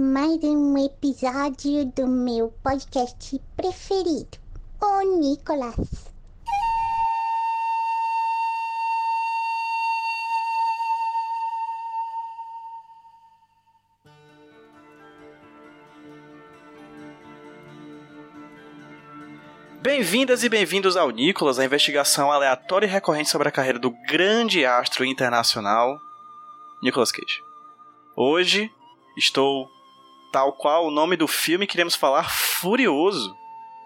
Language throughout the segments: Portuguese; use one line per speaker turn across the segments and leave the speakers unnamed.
mais um episódio do meu podcast preferido, o Nicolas.
Bem-vindas e bem-vindos ao Nicolas, a investigação aleatória e recorrente sobre a carreira do grande astro internacional Nicolas Cage. Hoje estou, tal qual o nome do filme, queremos falar furioso,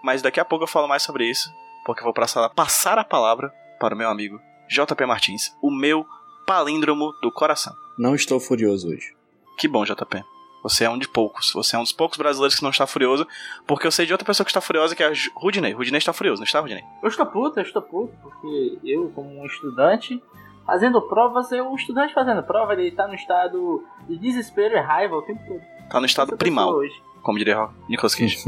mas daqui a pouco eu falo mais sobre isso, porque eu vou passar, passar a palavra para o meu amigo JP Martins, o meu palíndromo do coração.
Não estou furioso hoje.
Que bom, JP. Você é um de poucos. Você é um dos poucos brasileiros que não está furioso. Porque eu sei de outra pessoa que está furiosa, que é a Rudinei. Rudinei está furioso, não está, Rudinei?
Eu estou puto, eu estou puto, porque eu, como um estudante, fazendo provas, eu, um estudante fazendo prova, ele tá no estado de desespero e raiva o tempo todo.
Tá no estado
Essa
primal,
Hoje.
como diria Nicolas Cage.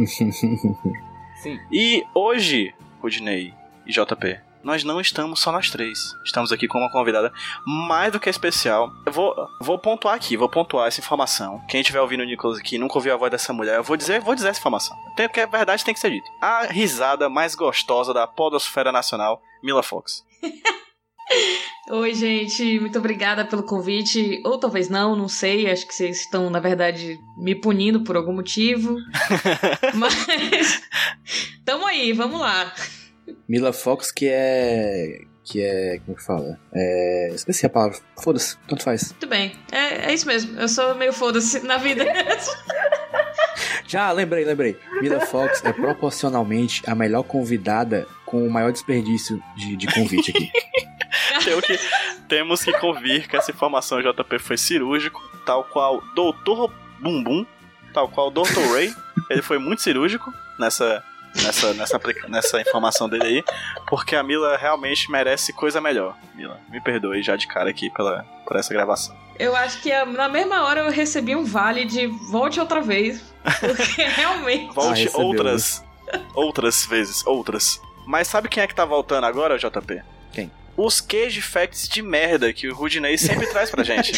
Sim.
E hoje, Rudinei e JP, nós não estamos só nós três. Estamos aqui com uma convidada mais do que especial. Eu vou, vou pontuar aqui, vou pontuar essa informação. Quem estiver ouvindo o Nicolas aqui e nunca ouviu a voz dessa mulher, eu vou dizer, vou dizer essa informação. Tem, porque a verdade tem que ser dita. A risada mais gostosa da podosfera nacional, Mila Fox.
Oi, gente, muito obrigada pelo convite. Ou talvez não, não sei. Acho que vocês estão, na verdade, me punindo por algum motivo. Mas. Tamo aí, vamos lá.
Mila Fox, que é. Que é. Como que fala? É. Esqueci a palavra. Foda-se, tanto faz.
Muito bem. É, é isso mesmo. Eu sou meio foda-se na vida.
Já, lembrei, lembrei. Mila Fox é proporcionalmente a melhor convidada com o maior desperdício de, de convite aqui.
Temos que, temos que convir que essa informação JP foi cirúrgico, tal qual Dr. Bumbum, tal qual Dr. Ray. Ele foi muito cirúrgico nessa, nessa, nessa, nessa informação dele aí, porque a Mila realmente merece coisa melhor. Mila, me perdoe já de cara aqui pela, por essa gravação.
Eu acho que ah, na mesma hora eu recebi um vale de volte outra vez. Porque realmente.
Volte
recebeu,
outras, outras vezes, outras. Mas sabe quem é que tá voltando agora, JP? Os Cage Facts de merda que o Rudinei sempre traz pra gente.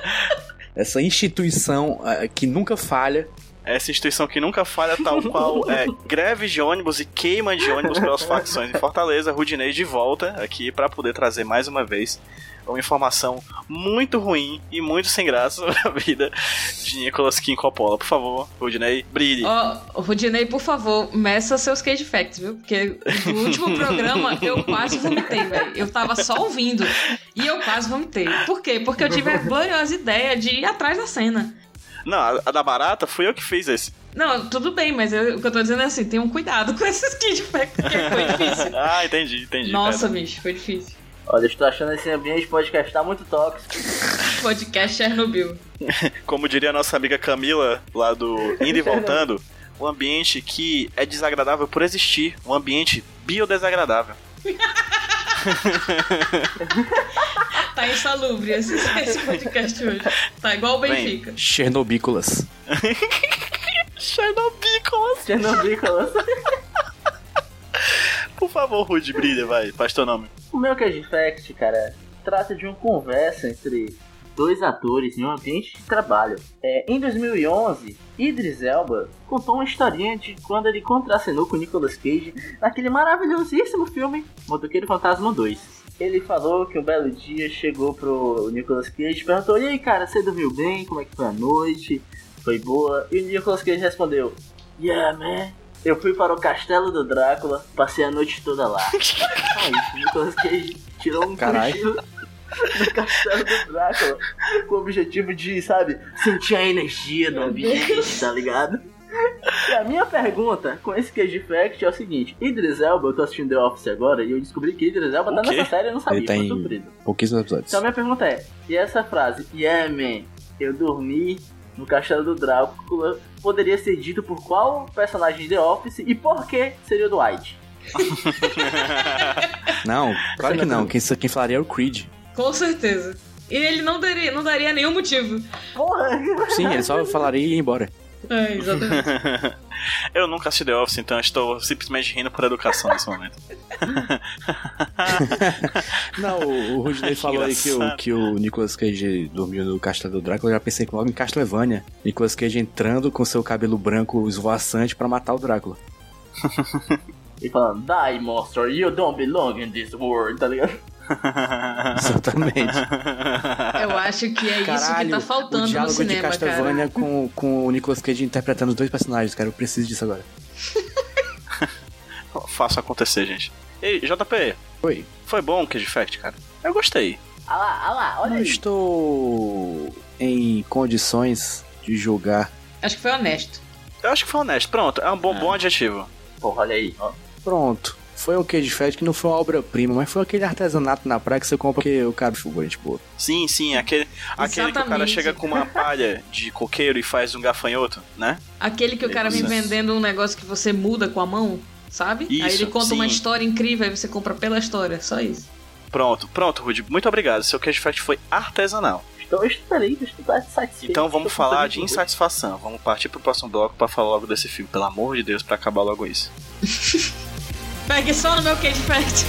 Essa instituição ah, que nunca falha.
Essa instituição que nunca falha, tal qual é greve de ônibus e queima de ônibus pelas facções em Fortaleza, Rudinei de volta aqui pra poder trazer mais uma vez uma informação muito ruim e muito sem graça sobre a vida de Nicolas Kim Coppola. Por favor, Rudinei, brilhe.
Ó, Rudinei, por favor, meça seus cage facts, viu? Porque no último programa eu quase vomitei, velho. Eu tava só ouvindo e eu quase vomitei. Por quê? Porque eu tive a gloriosa ideia de ir atrás da cena.
Não, a, a da barata fui eu que fiz esse.
Não, tudo bem, mas eu- o que eu tô dizendo é assim, tenham cuidado com esses facts, porque foi difícil.
Ah, entendi, entendi.
Nossa,
pera.
bicho, foi difícil.
Olha, eu estou achando esse ambiente podcast tá muito tóxico.
Podcast Chernobyl.
Como diria a nossa amiga Camila, lá do Indo e Voltando, um ambiente que é desagradável por existir. Um ambiente biodesagradável.
Tá insalubre esse, esse podcast hoje. Tá igual o
Bem,
Benfica.
Chernobícolas.
Chernobícolas.
Chernobyl.
Por favor, Rude, brilha, vai. Faz teu nome.
O meu Cage Fact, cara, trata de uma conversa entre dois atores em um ambiente de trabalho. É, em 2011, Idris Elba contou uma historinha de quando ele contracenou com Nicolas Cage naquele maravilhosíssimo filme Motoqueiro Fantasma 2. Ele falou que um belo dia chegou pro Nicolas Cage e perguntou: E aí, cara, você dormiu bem? Como é que foi a noite? Foi boa? E o Nicolas Cage respondeu: Yeah, man. Eu fui para o castelo do Drácula, passei a noite toda lá. Aí, o Nicolas Cage tirou um cochilo no castelo do Drácula com o objetivo de, sabe, sentir a energia do ambiente, tá ligado? E a minha pergunta com esse Cage Fact é o seguinte: Idris Elba, eu tô assistindo The Office agora e eu descobri que Idris Elba
O
tá nessa série, eu não sabia,
Ele tá
surpreso.
Pouquíssimos episódios.
Então a minha pergunta é: e essa frase, yeah man, eu dormi no Castelo do Drácula poderia ser dito por qual personagem de The Office e por que seria o Dwight?
Não, claro que não. Quem, quem falaria é o Creed.
Com certeza. E ele não daria, não daria nenhum motivo.
Porra!
Sim, ele só falaria e ia embora.
É, exatamente.
Eu nunca assisti The Office, então eu estou simplesmente rindo por educação nesse momento.
Não, o, o Rudney falou aí que o, que o Nicolas Cage dormiu no Castelo do Drácula. Eu já pensei que logo em Castlevania. Nicolas Cage entrando com seu cabelo branco esvoaçante pra matar o Drácula.
E falando, Die, monster, you don't belong in this world, tá ligado?
Exatamente.
Eu acho que é isso que
Caralho,
tá
o
faltando no
diálogo de
cinema, cara.
Castlevania com, com o Nicolas Cage interpretando os dois personagens, cara. Eu preciso disso agora.
Faça acontecer, gente. Ei, JP,
Oi.
foi bom o Cage Fact, cara. Eu gostei.
Ah lá, ah lá, olha
Não
aí.
estou em condições de julgar.
Acho que foi honesto.
Eu acho que foi honesto. Pronto, é um bom, bom adjetivo.
Porra, olha aí, ó.
Pronto. Foi um Cage Fest que não foi uma obra-prima, mas foi aquele artesanato na praia que você compra porque o cara gente boa.
Sim, sim, aquele, aquele que o cara chega com uma palha de coqueiro e faz um gafanhoto, né?
Aquele que o cara vem vendendo um negócio que você muda com a mão, sabe? aí
Isso,
ele conta uma
sim.
história incrível, aí você compra pela história, só isso.
Pronto, pronto, Rudy. Muito obrigado. Seu Cage Fact foi artesanal.
Então eu estou feliz, eu estou satisfeito.
Então vamos falar de insatisfação. Vamos partir pro próximo bloco pra falar logo desse filme. Pelo amor de Deus, pra acabar logo isso.
Pegue só no meu Cage Fact.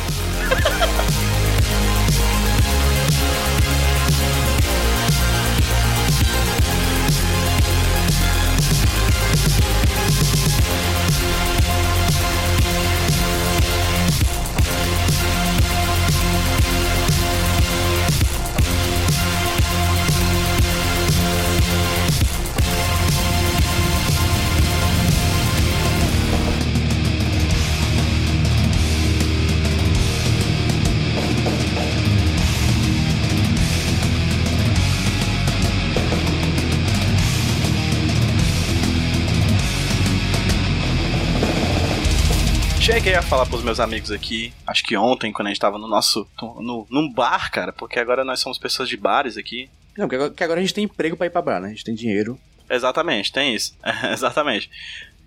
Cheguei a falar pros meus amigos aqui, acho que ontem, quando a gente tava no nosso. No, num bar, cara, porque agora nós somos pessoas de bares aqui.
Não, porque agora, porque agora a gente tem emprego pra ir pra bar, né? A gente tem dinheiro.
Exatamente, tem isso. Exatamente.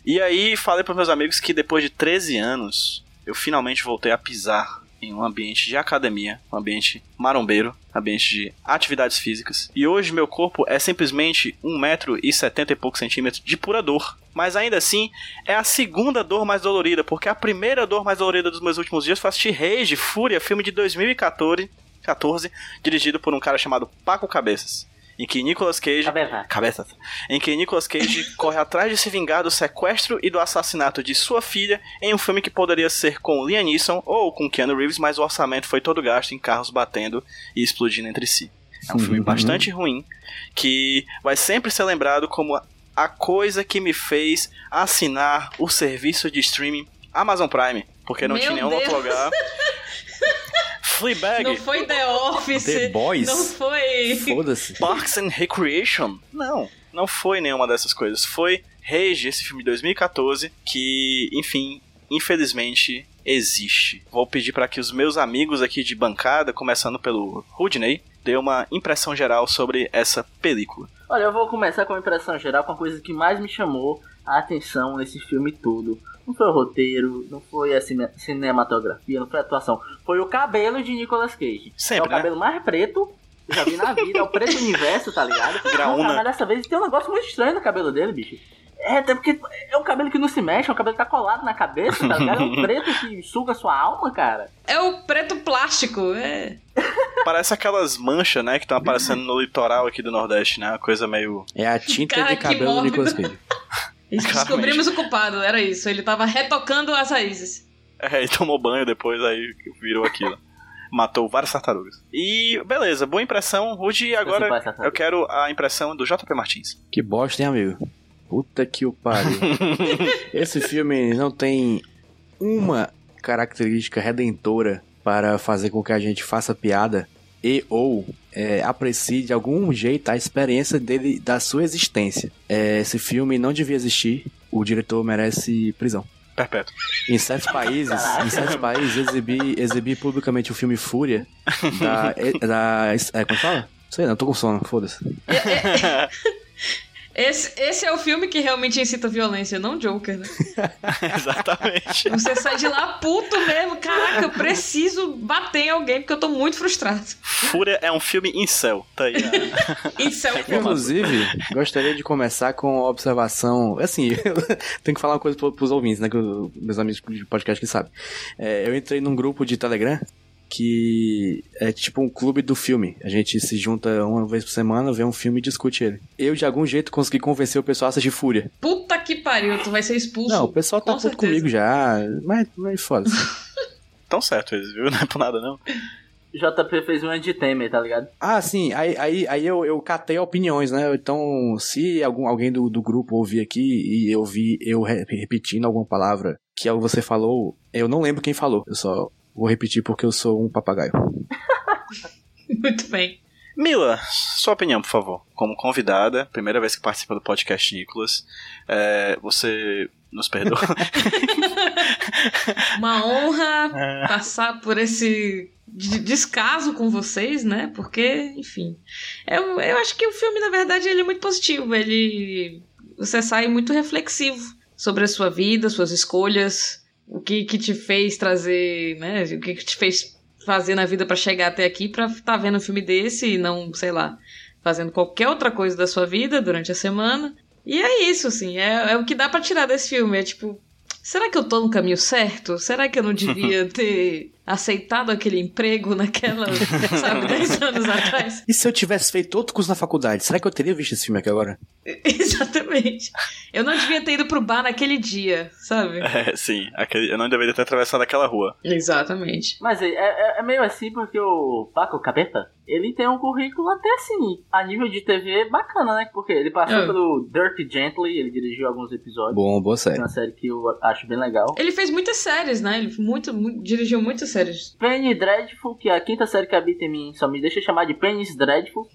E aí falei pros meus amigos que depois de 13 anos, eu finalmente voltei a pisar em um ambiente de academia, um ambiente marombeiro, ambiente de atividades físicas. E hoje meu corpo é simplesmente 1,70m e poucos centímetros de pura dor. Mas ainda assim, é a segunda dor mais dolorida, porque a primeira dor mais dolorida dos meus últimos dias foi assistir Rage, Fúria, filme de 2014, 14, dirigido por um cara chamado Paco Cabeças. Em que Nicolas Cage
Cabeça.
Cabeça. Em que Nicolas Cage corre atrás de se vingar do sequestro e do assassinato de sua filha em um filme que poderia ser com Liam Neeson ou com Keanu Reeves, mas o orçamento foi todo gasto em carros batendo e explodindo entre si. É um filme
Uhum.
bastante ruim que vai sempre ser lembrado como a coisa que me fez assinar o serviço de streaming Amazon Prime, porque não
Meu
tinha nenhum
Deus.
outro lugar. Fleabag.
Não foi The Office.
The Boys?
Não foi.
Foda-se.
Parks and Recreation? Não, não foi nenhuma dessas coisas. Foi Rage, esse filme de 2014, que, enfim, infelizmente existe. Vou pedir para que os meus amigos aqui de bancada, começando pelo Rudney, dê uma impressão geral sobre essa película.
Olha, eu vou começar com a impressão geral com a coisa que mais me chamou a atenção nesse filme todo. Não foi o roteiro, não foi a cine- cinematografia, não foi a atuação. Foi o cabelo de Nicolas Cage.
Sempre,
é o
né?
cabelo mais preto que eu já vi na vida. É o preto universo, tá ligado?
Graúna.
Mas dessa vez tem um negócio muito estranho no cabelo dele, bicho. É, até porque é um cabelo que não se mexe, é um cabelo que tá colado na cabeça, tá ligado? É um preto que suga sua alma, cara.
É o preto plástico. É.
Parece aquelas manchas, né, que estão aparecendo no litoral aqui do Nordeste, né? Uma coisa meio.
É a tinta
Cara,
de cabelo do. Nicolas Cage.
Descobrimos o culpado, era isso. Ele tava retocando as raízes.
É, e tomou banho depois, aí virou aquilo. Matou várias tartarugas. E beleza, boa impressão, Rude. E agora eu quero a impressão do JP Martins.
Que bosta, hein, amigo? Puta que o pariu. Esse filme não tem uma característica redentora para fazer com que a gente faça piada e ou é, aprecie de algum jeito a experiência dele, da sua existência. É, esse filme não devia existir. O diretor merece prisão.
Perpétuo.
Em certos países, em certos países, exibir, exibir publicamente o filme Fúria da. da é, como fala? Sei não, tô com sono, foda-se.
Esse, esse é o filme que realmente incita violência, não Joker, né?
Exatamente.
Você sai de lá puto mesmo. Caraca, eu preciso bater em alguém porque eu tô muito frustrado.
Fúria é um filme incel. Tá aí. a-
filme.
Inclusive, gostaria de começar com uma observação. Assim, eu tenho que falar uma coisa pro- pros ouvintes, né? Que os meus amigos de podcast que sabem. É, eu entrei num grupo de Telegram que é tipo um clube do filme. A gente se junta uma vez por semana, vê um filme e discute ele. Eu, de algum jeito, consegui convencer o pessoal a assistir Fúria.
Puta que pariu, tu vai ser expulso.
Não, o pessoal tá
Com
puto
certeza.
comigo já, mas, mas foda-se.
Tão certo eles, viu? Não é por nada, não.
JP fez um de Temer, tá ligado?
Ah, sim, aí, aí, aí eu, eu catei opiniões, né? Então, se algum, alguém do, do grupo ouvir aqui e eu vi eu re- repetindo alguma palavra que você falou, eu não lembro quem falou. Eu só vou repetir porque eu sou um papagaio.
Muito bem.
Mila, sua opinião, por favor. Como convidada, primeira vez que participa do podcast Nicolas, é, você nos perdoa.
Uma honra
É.
passar por esse de- descaso com vocês, né? Porque, enfim. Eu, eu acho que o filme, na verdade, ele é muito positivo. Ele. Você sai muito reflexivo sobre a sua vida, suas escolhas, o que, que te fez trazer, né? O que, que te fez fazer na vida pra chegar até aqui pra estar vendo um filme desse e não, sei lá, fazendo qualquer outra coisa da sua vida durante a semana. E é isso, assim, é, é o que dá pra tirar desse filme. É tipo, será que eu tô no caminho certo? Será que eu não devia ter aceitado aquele emprego naquela, sabe, 10 anos atrás?
E se eu tivesse feito outro curso na faculdade, será que eu teria visto esse filme aqui agora?
Exatamente. Eu não devia ter ido pro bar naquele dia, sabe?
É, sim, aquele- eu não deveria ter atravessado aquela rua.
Exatamente.
Mas é, é, é meio assim porque o Paco Capeta, ele tem um currículo até assim, a nível de TV bacana, né? Porque ele passou
É.
pelo Dirty Gently, ele dirigiu alguns episódios.
Bom, boa série.
uma série que eu acho bem legal.
Ele fez muitas séries, né? Ele muito, muito- dirigiu muitas séries.
Penny Dreadful, que é a quinta série que habita em mim, só me deixa chamar de Penny's Dreadful.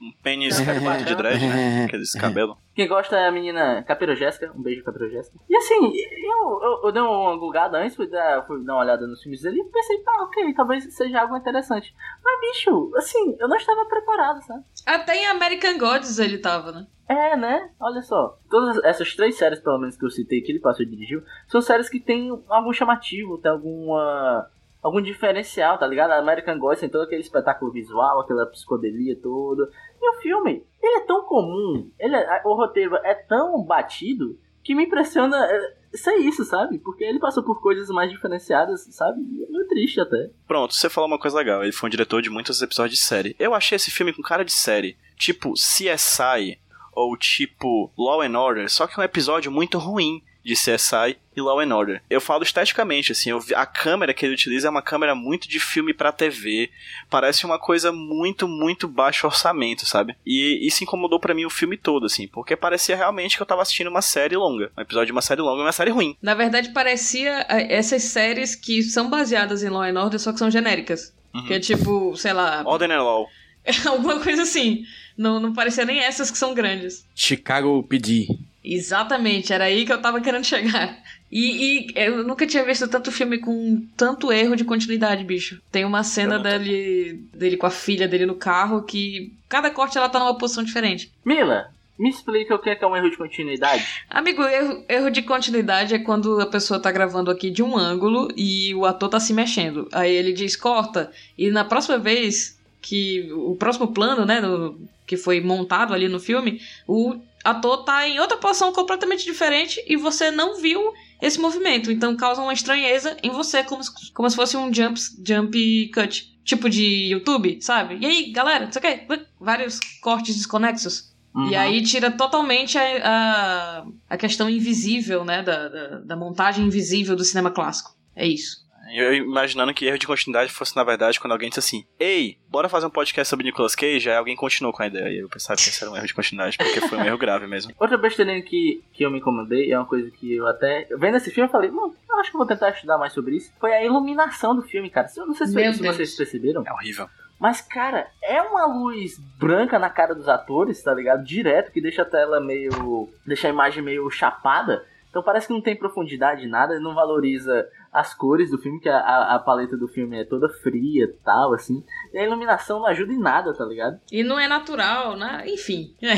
Um pênis de dread, né? Aqueles cabelos.
Quem gosta é a menina Capiro Jéssica. Um beijo, Capiro Jéssica. E assim, eu, eu, eu dei uma gulgada antes, fui dar, fui dar uma olhada nos filmes dele e pensei, tá, ok, talvez seja algo interessante. Mas, bicho, assim, eu não estava preparado, sabe?
Até em American Gods ele tava, né?
É, né? Olha só. Todas essas três séries, pelo menos, que eu citei que ele passou e dirigiu, são séries que tem algum chamativo, tem alguma. algum diferencial, tá ligado? A American Gods tem todo aquele espetáculo visual, aquela psicodelia toda. E o filme, ele é tão comum, ele é- o roteiro é tão batido, que me impressiona é, ser isso, sabe? Porque ele passou por coisas mais diferenciadas, sabe? É meio triste até.
Pronto, você falou uma coisa legal. Ele foi um diretor de muitos episódios de série. Eu achei esse filme com cara de série. Tipo CSI ou tipo Law and Order, só que é um episódio muito ruim de CSI e Law and Order. Eu falo esteticamente, assim, eu vi- a câmera que ele utiliza é uma câmera muito de filme pra TV. Parece uma coisa muito, muito baixo orçamento, sabe? E isso incomodou pra mim o filme todo, assim, porque parecia realmente que eu tava assistindo uma série longa. Um episódio de uma série longa e uma série ruim.
Na verdade, parecia eh, essas séries que são baseadas em Law and Order, só que são genéricas. Que é tipo, sei lá,
Order and Law.
alguma coisa assim. Não, não parecia nem essas que são grandes.
Chicago PD.
Exatamente, era aí que eu tava querendo chegar. E, e eu nunca tinha visto tanto filme com tanto erro de continuidade, bicho. Tem uma cena dele, dele com a filha dele no carro que cada corte ela tá numa posição diferente.
Mila, me explica o que é, que é um erro de continuidade.
Amigo, erro, erro de continuidade é quando a pessoa tá gravando aqui de um ângulo e o ator tá se mexendo. Aí ele diz corta, e na próxima vez que. O próximo plano, né? no- que foi montado ali no filme, o ator tá em outra posição completamente diferente e você não viu esse movimento. Então causa uma estranheza em você, como se, como se fosse um jump, jump cut. Tipo de YouTube, sabe? E aí, galera, não sei o quê, vários cortes desconexos.
Uhum.
E aí tira totalmente a, a, a questão invisível, né? Da, da, da montagem invisível do cinema clássico. É isso.
Eu imaginando que erro de continuidade fosse, na verdade, quando alguém disse assim: Ei, bora fazer um podcast sobre Nicolas Cage? Aí alguém continuou com a ideia. E eu pensava que isso era um erro de continuidade, porque foi um erro grave mesmo.
Outra besteirinha que, que eu me incomodei, é uma coisa que eu até. Vendo esse filme, eu falei, mano, eu acho que eu vou tentar estudar mais sobre isso. Foi a iluminação do filme, cara. Eu não sei se,
Meu
se
Deus.
vocês perceberam.
É horrível.
Mas, cara, é uma luz branca na cara dos atores, tá ligado? Direto, que deixa a tela meio. deixa a imagem meio chapada. Então parece que não tem profundidade nada, não valoriza as cores do filme, que a, a, a paleta do filme é toda fria e tal, assim. E a iluminação não ajuda em nada, tá ligado?
E não é natural, né? Enfim. É.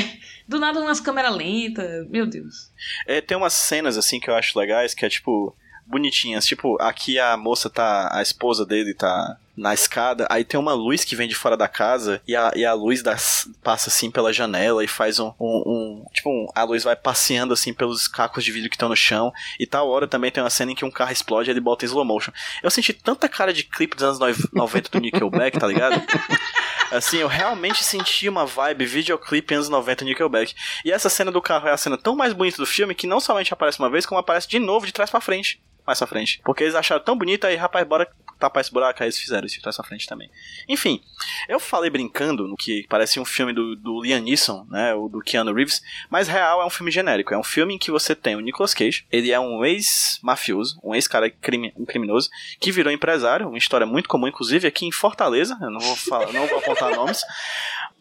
Do nada umas câmeras lentas, meu Deus.
É, tem umas cenas assim que eu acho legais, que é tipo bonitinhas. Tipo, aqui a moça tá. A esposa dele tá na escada, aí tem uma luz que vem de fora da casa e a, e a luz das, passa assim pela janela e faz um. um, um tipo, um, a luz vai passeando assim pelos cacos de vidro que estão no chão. E tal hora também tem uma cena em que um carro explode e ele bota em slow motion. Eu senti tanta cara de clipe dos anos 90 do Nickelback, tá ligado? Assim, eu realmente senti uma vibe videoclipe anos 90 Nickelback. E essa cena do carro é a cena tão mais bonita do filme que não somente aparece uma vez, como aparece de novo de trás para frente mais pra frente. Porque eles acharam tão bonito, aí, rapaz, bora tapar esse buraco, aí eles fizeram isso pra essa frente também. Enfim, eu falei brincando no que parece um filme do, do Liam Neeson, né, o do Keanu Reeves, mas real é um filme genérico, é um filme em que você tem o Nicolas Cage, ele é um ex-mafioso, um ex-cara crime, um criminoso, que virou empresário, uma história muito comum, inclusive aqui em Fortaleza, eu não vou falar, não vou apontar nomes,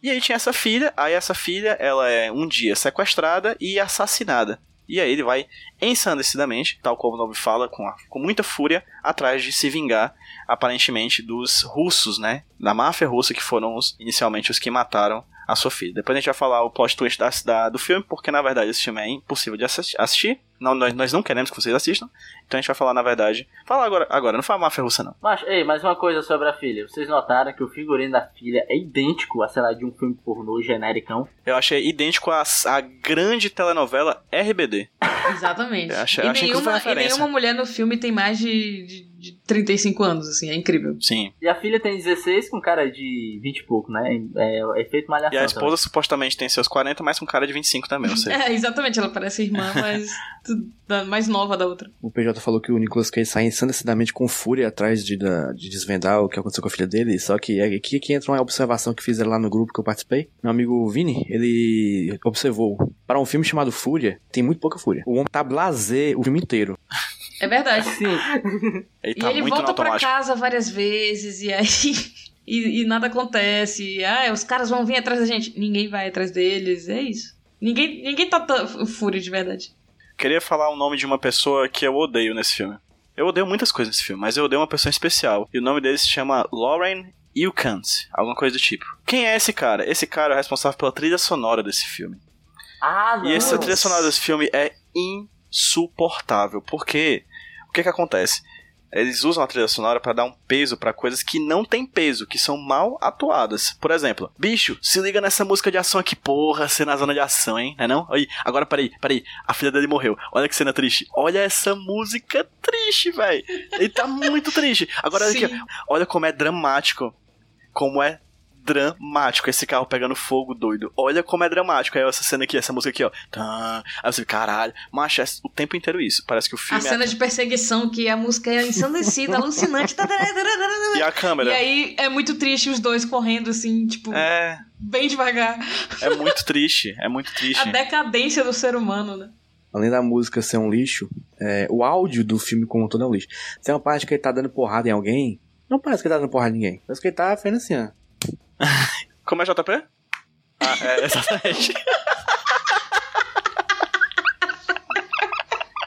e aí tinha essa filha, aí essa filha, ela é um dia sequestrada e assassinada. E aí ele vai ensandecidamente, tal como o nome fala, com, a, com muita fúria, atrás de se vingar, aparentemente, dos russos, né? Da máfia russa, que foram os, inicialmente os que mataram a sua filha. Depois a gente vai falar o plot twist da, da, do filme, porque na verdade esse filme é impossível de assistir. Não, nós, nós não queremos que vocês assistam. Então a gente vai falar, na verdade. Fala agora, agora não fala máfia russa, não.
Mas, ei, mais uma coisa sobre a filha. Vocês notaram que o figurino da filha é idêntico a, sei lá, de um filme pornô genericão?
Eu achei idêntico a, a grande telenovela RBD.
Exatamente.
Eu achei,
e,
achei
nenhuma, e nenhuma mulher no filme tem mais de, de, de 35 anos, assim, é incrível.
Sim.
E a filha tem 16 com cara de 20 e pouco, né? É, é efeito malhação.
E a esposa também. supostamente tem seus 40, mas com cara de 25 também, eu sei.
é, exatamente, ela parece irmã, mas mais nova da outra.
O PJ falou que o Nicolas Cage sai ensandecidamente com fúria atrás de, de desvendar o que aconteceu com a filha dele, só que é aqui que entra uma observação que fizeram lá no grupo que eu participei. Meu amigo Vini, ele observou, para um filme chamado Fúria, tem muito pouca fúria. O homem tá blazer o filme inteiro.
É verdade.
Sim.
Ele tá
e ele
muito
volta
automático.
casa várias vezes e aí. E, e nada acontece. Ah, os caras vão vir atrás da gente. Ninguém vai atrás deles. É isso. Ninguém, ninguém tá fúria de verdade.
Queria falar o nome de uma pessoa que eu odeio nesse filme. Eu odeio muitas coisas nesse filme, mas eu odeio uma pessoa especial. E o nome dele se chama Lauren Ilkans, alguma coisa do tipo. Quem é esse cara? Esse cara é o responsável pela trilha sonora desse filme.
Ah, não.
E essa trilha sonora desse filme é insuportável. Porque o que que acontece? Eles usam a trilha sonora para dar um peso para coisas que não tem peso, que são mal atuadas. Por exemplo, bicho, se liga nessa música de ação aqui, porra, cena na zona de ação, hein? Não é não? Aí, agora peraí, peraí, a filha dele morreu. Olha que cena triste. Olha essa música triste, velho. Ele tá muito triste. Agora olha, aqui, olha como é dramático. Como é dramático esse carro pegando fogo doido. Olha como é dramático. Aí essa cena aqui, essa música aqui, ó. Aí você, caralho, macho, é o tempo inteiro isso. Parece que o
A
filme
cena
é...
de perseguição, que a música é ensandecida, alucinante.
E a câmera.
E aí é muito triste os dois correndo, assim, tipo,
É,
bem devagar.
é muito triste, é muito triste.
A decadência do ser humano, né?
Além da música ser um lixo, é, o áudio do filme como um todo é um lixo. Tem uma parte que ele tá dando porrada em alguém. Não parece que ele tá dando porrada em ninguém. Parece que ele tá fazendo assim, ó.
Como é JP? Ah, é, exatamente.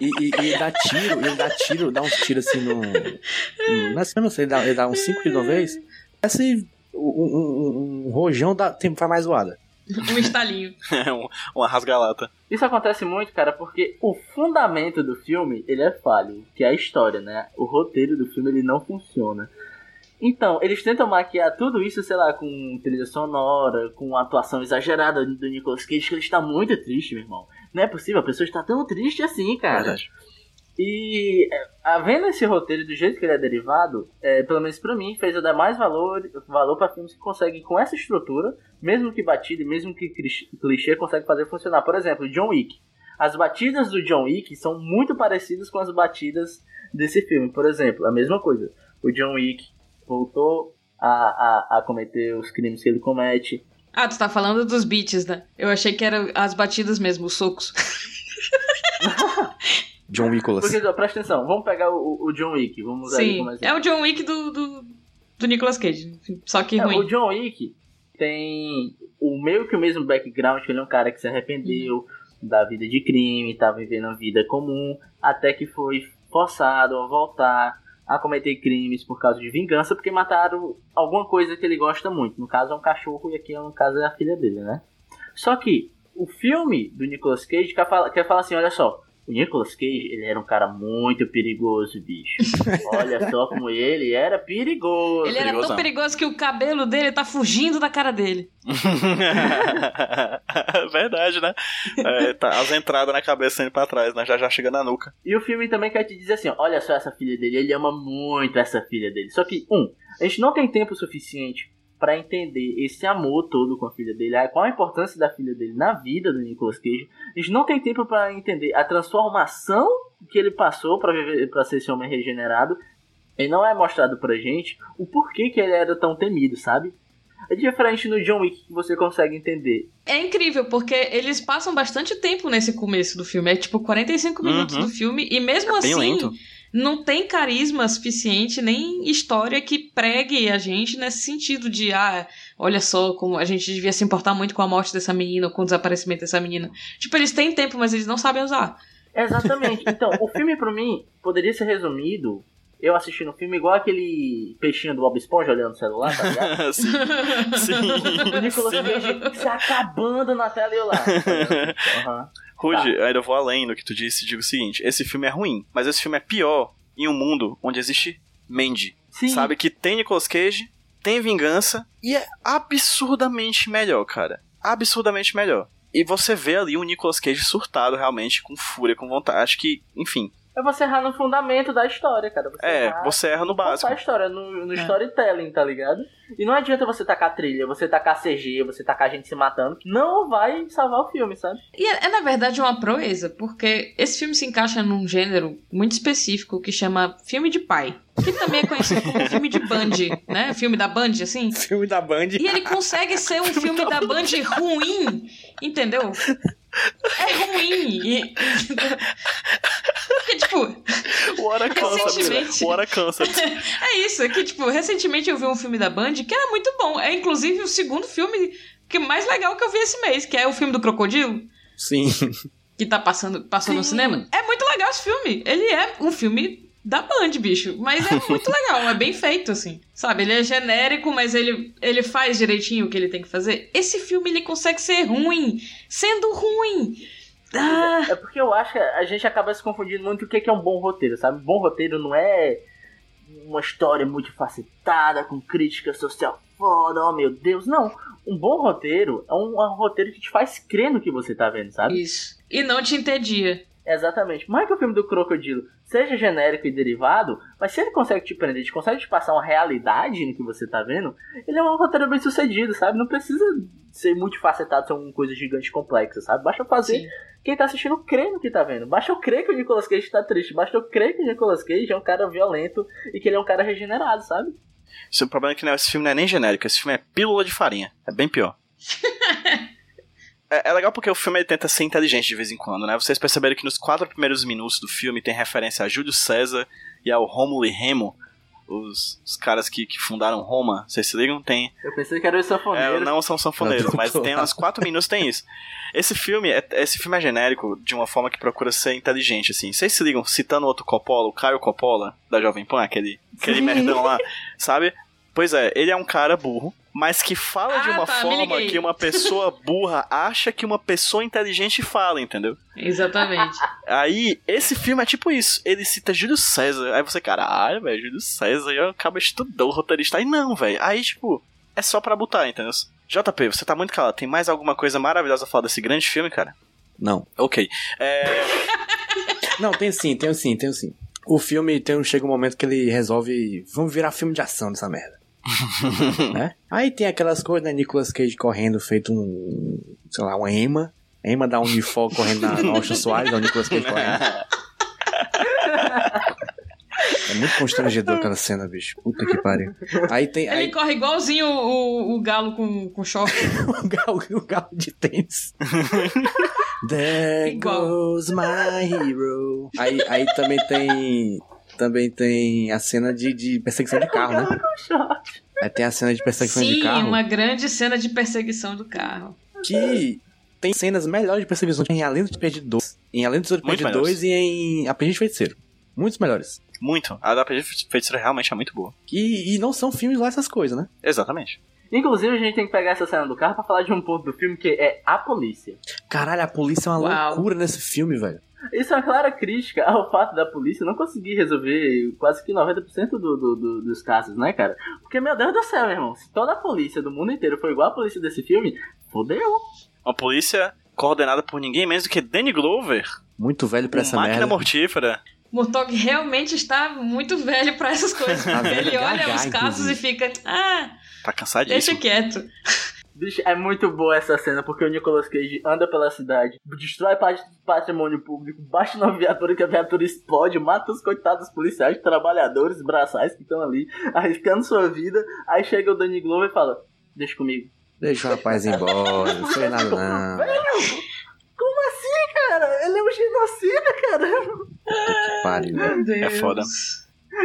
E, e, e ele dá tiro, ele dá tiro, dá uns tiros assim no. no não sei, não sei, ele dá, ele dá uns 5 tiros de uma vez. Parece um, um, um, um rojão dá, tem, faz mais zoada.
Um estalinho.
É um, uma rasgalata.
Isso acontece muito, cara, porque o fundamento do filme, ele é falho, que é a história, né? O roteiro do filme, ele não funciona. Então, eles tentam maquiar tudo isso, sei lá, com trilha sonora, com atuação exagerada do Nicolas Cage, que ele está muito triste, meu irmão. Não é possível, a pessoa está tão triste assim, cara.
Verdade.
E é, a- vendo esse roteiro do jeito que ele é derivado, é, pelo menos pra mim, fez eu dar mais valor, valor para filmes que conseguem, com essa estrutura, mesmo que batida e mesmo que clichê- clichê, consegue fazer funcionar. Por exemplo, John Wick. As batidas do John Wick são muito parecidas com as batidas desse filme. Por exemplo, a mesma coisa. O John Wick voltou a, a, a cometer os crimes que ele comete.
Ah, tu tá falando dos beats, né? Eu achei que eram as batidas mesmo, os socos.
John Nicholas.
Porque, ó, presta atenção, vamos pegar o, o John Wick, vamos usar ele
Sim,
como exemplo.
é o John Wick do, do, do Nicolas Cage. Só que
É,
ruim.
o John Wick tem o meio que o mesmo background, que ele é um cara que se arrependeu da vida de crime, tá vivendo a vida comum, até que foi forçado a voltar a cometer crimes por causa de vingança, porque mataram alguma coisa que ele gosta muito. No caso é um cachorro e aqui no caso é a filha dele, né? Só que o filme do Nicolas Cage quer falar, quer falar assim, olha só, o Nicolas Cage, ele era um cara muito perigoso, bicho. Olha só como ele era perigoso.
Ele era tão
Perigosão.
perigoso que o cabelo dele tá fugindo da cara dele.
Verdade, né? É, tá, as entradas na cabeça indo pra trás, né? Já já chega na nuca.
E o filme também quer te dizer assim, ó, olha só essa filha dele, ele ama muito essa filha dele. Só que, um, a gente não tem tempo suficiente pra entender esse amor todo com a filha dele, qual a importância da filha dele na vida do Nicolas Cage. A gente não tem tempo pra entender a transformação que ele passou para ser esse homem regenerado. E não é mostrado pra gente o porquê que ele era tão temido, sabe? É diferente no John Wick que você consegue entender.
É incrível, porque eles passam bastante tempo nesse começo do filme. É tipo 45 minutos
Uhum.
do filme. E mesmo
É bem
assim,
lento.
Não tem carisma suficiente, nem história que pregue a gente nesse sentido de, ah, olha só como a gente devia se importar muito com a morte dessa menina ou com o desaparecimento dessa menina. Tipo, eles têm tempo, mas eles não sabem usar.
Exatamente. Então, o filme pra mim poderia ser resumido. Eu assistindo o filme igual aquele peixinho do Bob Esponja olhando o celular, tá ligado?
Sim.
O Nicolas
Sim.
Cage se acabando na tela e eu lá. Aham.
Rude, ainda eu vou além do que tu disse e digo o seguinte: esse filme é ruim, mas esse filme é pior em um mundo onde existe Mandy.
Sim.
Sabe que tem Nicolas Cage, tem vingança e é absurdamente melhor, cara. Absurdamente melhor. E você vê ali o Nicolas Cage surtado realmente, com fúria, com vontade. Acho que, enfim.
É você errar no fundamento da história, cara. Você
É,
errar
você erra no básico.
a história, no, no storytelling, tá ligado? E não adianta você tacar trilha, você tacar CG, você tacar gente se matando, não vai salvar o filme, sabe?
E é, é, na verdade uma proeza, porque esse filme se encaixa num gênero muito específico que chama filme de pai. Que também é conhecido como filme de Band, né? Filme da Band, assim.
Filme da Band.
E ele consegue ser um filme da Band ruim, entendeu? É ruim. E... Porque, tipo,
O hora cansa,
Recentemente.
o hora cansa.
é isso. É que, tipo, recentemente eu vi um filme da Band que era muito bom. É, inclusive, o segundo filme que mais legal que eu vi esse mês, que é o filme do Crocodilo.
Sim.
que tá passando, passou no cinema. É muito legal esse filme. Ele é um filme da Band, bicho. Mas é muito legal, é bem feito, assim. Sabe, ele é genérico, mas ele, ele faz direitinho o que ele tem que fazer. Esse filme, ele consegue ser ruim, sendo ruim. Ah,
É porque eu acho que a gente acaba se confundindo muito o que que é um bom roteiro, sabe? Um bom roteiro não é uma história muito facetada, com crítica social foda, oh meu Deus. Não. Um bom roteiro é um, um roteiro que te faz crer no que você tá vendo, sabe?
isso. E não te entedia.
Exatamente. Mais que o filme do Crocodilo seja genérico e derivado, mas se ele consegue te prender, te consegue te passar uma realidade no que você tá vendo, ele é um roteiro bem sucedido, sabe? Não precisa ser multifacetado, ser uma coisa gigante e complexa, sabe? Basta fazer
Sim.
quem tá assistindo crer no que tá vendo. Basta eu crer que o Nicolas Cage tá triste. Basta eu crer que o Nicolas Cage é um cara violento e que ele é um cara regenerado, sabe?
O problema é que né, esse filme não é nem genérico, esse filme é pílula de farinha. É bem pior. é, é legal porque o filme ele tenta ser inteligente de vez em quando, né? Vocês perceberam que nos quatro primeiros minutos do filme tem referência a Júlio César e ao Rômulo e Remo, os, os caras que, que fundaram Roma. Vocês se ligam? Tem.
Eu pensei que era o
É,
sanfoneiro.
não são sanfoneiros, mas tem uns quatro minutos tem isso. Esse filme, é, esse filme é genérico de uma forma que procura ser inteligente, assim. Vocês se ligam, citando outro Coppola, o Caio Coppola, da Jovem Pan, aquele, aquele merdão lá, sabe? Pois é, ele é um cara burro, mas que fala de
Ah,
uma
tá,
forma que uma pessoa burra acha que uma pessoa inteligente fala, entendeu?
Exatamente.
Aí, esse filme é tipo isso. Ele cita Júlio César. Aí você, caralho, velho, Júlio César. E acaba estudando o roteirista. Aí não, velho. Aí, tipo, é só pra botar, entendeu? JP, você tá muito calado. Tem mais alguma coisa maravilhosa a falar desse grande filme, cara?
Não.
Ok. É.
Não, tem sim, tem sim, tem sim. O filme tem um, chega um momento que ele resolve. Vamos virar filme de ação dessa merda. né? Aí tem aquelas coisas, né? Nicolas Cage correndo, feito um. sei lá, uma Ema. Ema dá um uniforme correndo na na Soares, é o Nicolas Cage correndo. É muito constrangedor aquela cena, bicho. Puta que pariu. Aí tem.
Ele
Aí,
corre igualzinho o, o galo com, com choque.
o galo, o galo de tênis. There
Igual.
goes my hero. Aí, aí também tem. Também tem a cena de, de perseguição de carro, né? Aí tem a cena de perseguição de
Sim,
carro.
uma grande cena de perseguição do carro.
Que tem cenas melhores de perseguição em Além do Perdido 2. Em Além do Tesouro
Muito
Perdido 2 e em Aprendiz de Feiticeiro. Muitos melhores.
Muito. A da feiticeira realmente é muito boa.
E, e não são filmes lá essas coisas, né?
Exatamente.
Inclusive, a gente tem que pegar essa cena do carro pra falar de um ponto do filme que é a polícia.
Caralho, a polícia é uma
Uau.
loucura nesse filme, velho.
Isso é uma clara crítica ao fato da polícia não conseguir resolver quase que 90% do, do- do- dos casos, né, cara? Porque, meu Deus do céu, meu irmão, se toda a polícia do mundo inteiro for igual a polícia desse filme, fodeu.
Uma polícia coordenada por ninguém menos do que Danny Glover,
Muito velho pra essa
máquina
merda.
mortífera.
Murtog realmente está muito velho pra essas coisas.
Tá velho,
Ele olha
gaga,
os casos e fica, ah,
Tá
deixa
cansadíssimo.
quieto.
Bicho, é muito boa essa cena, porque o Nicolas Cage anda pela cidade, destrói pat- patrimônio público, bate na viatura que a viatura explode, mata os coitados policiais, trabalhadores, braçais que estão ali, arriscando sua vida. Aí chega o Danny Glover e fala: Deixa comigo.
Deixa o rapaz embora, não foi nada não.
Como assim, cara? Ele é um genocida, cara.
Puta que pariu.
Deus.
É foda.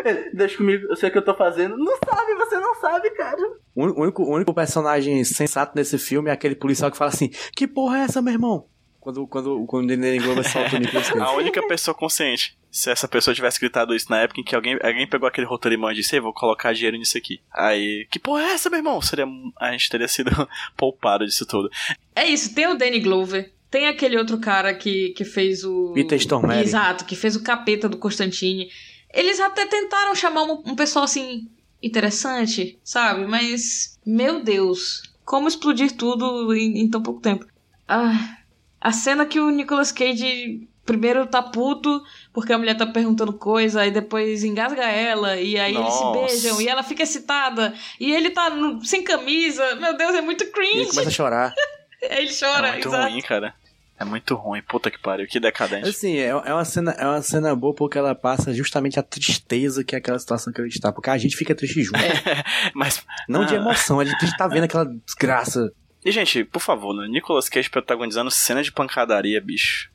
Ele, Deixa comigo, eu sei o que eu tô fazendo. Não sabe, você não sabe, cara.
O único, o único personagem sensato nesse filme é aquele policial que fala assim: Que porra é essa, meu irmão? Quando, quando, quando o Danny Glover solta o Nicolas
A
Cage.
única pessoa consciente. Se essa pessoa tivesse gritado isso na época em que alguém, alguém pegou aquele roteiro e disse, "Ei, vou colocar dinheiro nisso aqui. Aí, que porra é essa, meu irmão? Seria, a gente teria sido poupado disso tudo.
É isso, tem o Danny Glover, tem aquele outro cara que, que fez o.
Peter Stormare.
Exato, que fez o capeta do Constantine. Eles até tentaram chamar um, um pessoal assim, interessante, sabe? Mas, meu Deus, como explodir tudo em, em tão pouco tempo. Ah, a cena que o Nicolas Cage primeiro tá puto porque a mulher tá perguntando coisa, aí depois engasga ela, e aí
Nossa.
eles se beijam, e ela fica excitada, e ele tá no- sem camisa. Meu Deus, é muito
E ele
cringe.
começa a chorar.
Ele chora,
é muito
exato.
ruim, cara. É muito ruim. Puta que pariu. Que decadente.
Assim, é, é uma cena, é uma cena boa porque ela passa justamente a tristeza que é aquela situação que ele está. Porque a gente fica triste junto.
Mas,
Não de
Ah.
emoção, a gente tá vendo aquela desgraça.
e gente, por favor, né? Nicolas Cage protagonizando cena de pancadaria, bicho.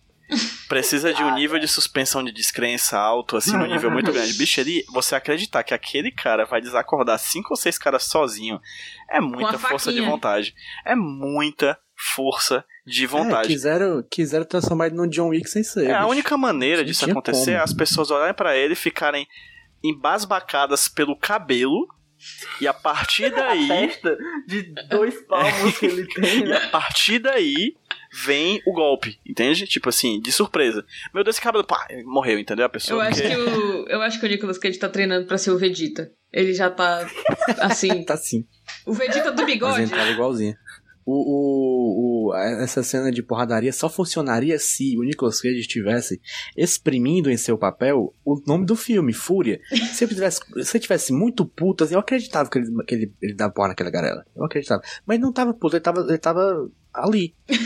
Precisa de um nível de suspensão de descrença alto, assim, um nível muito grande. Bicho, ele, você acreditar que aquele cara vai desacordar cinco ou seis caras sozinho é muita força de
faquinha.
vontade. É muita força de
É,
vontade.
quiseram, quiseram transformar ele num John Wick sem ser.
É, a única maneira disso acontecer é
como.
as pessoas olharem pra ele e ficarem embasbacadas pelo cabelo. E a partir daí.
Testa de dois palmos que ele tem,
E
né?
a partir daí vem o golpe, entende? Tipo assim, de surpresa. Meu Deus, esse cabelo, pá, morreu, entendeu? A pessoa.
Eu acho,
porque-
que o, eu acho que o Nicolas Cage tá treinando pra ser o Vegeta. Ele já tá assim.
Tá sim.
O Vegeta do
Mas
bigode.
entrava igualzinho. O, o, o, essa cena de porradaria só funcionaria se o Nicolas Cage estivesse exprimindo em seu papel o nome do filme, Fúria. Se ele tivesse, se ele tivesse muito puto, assim, eu acreditava que ele, que ele, ele dava porra naquela garela. Eu acreditava. Mas não tava puto, ele tava, ele tava ali.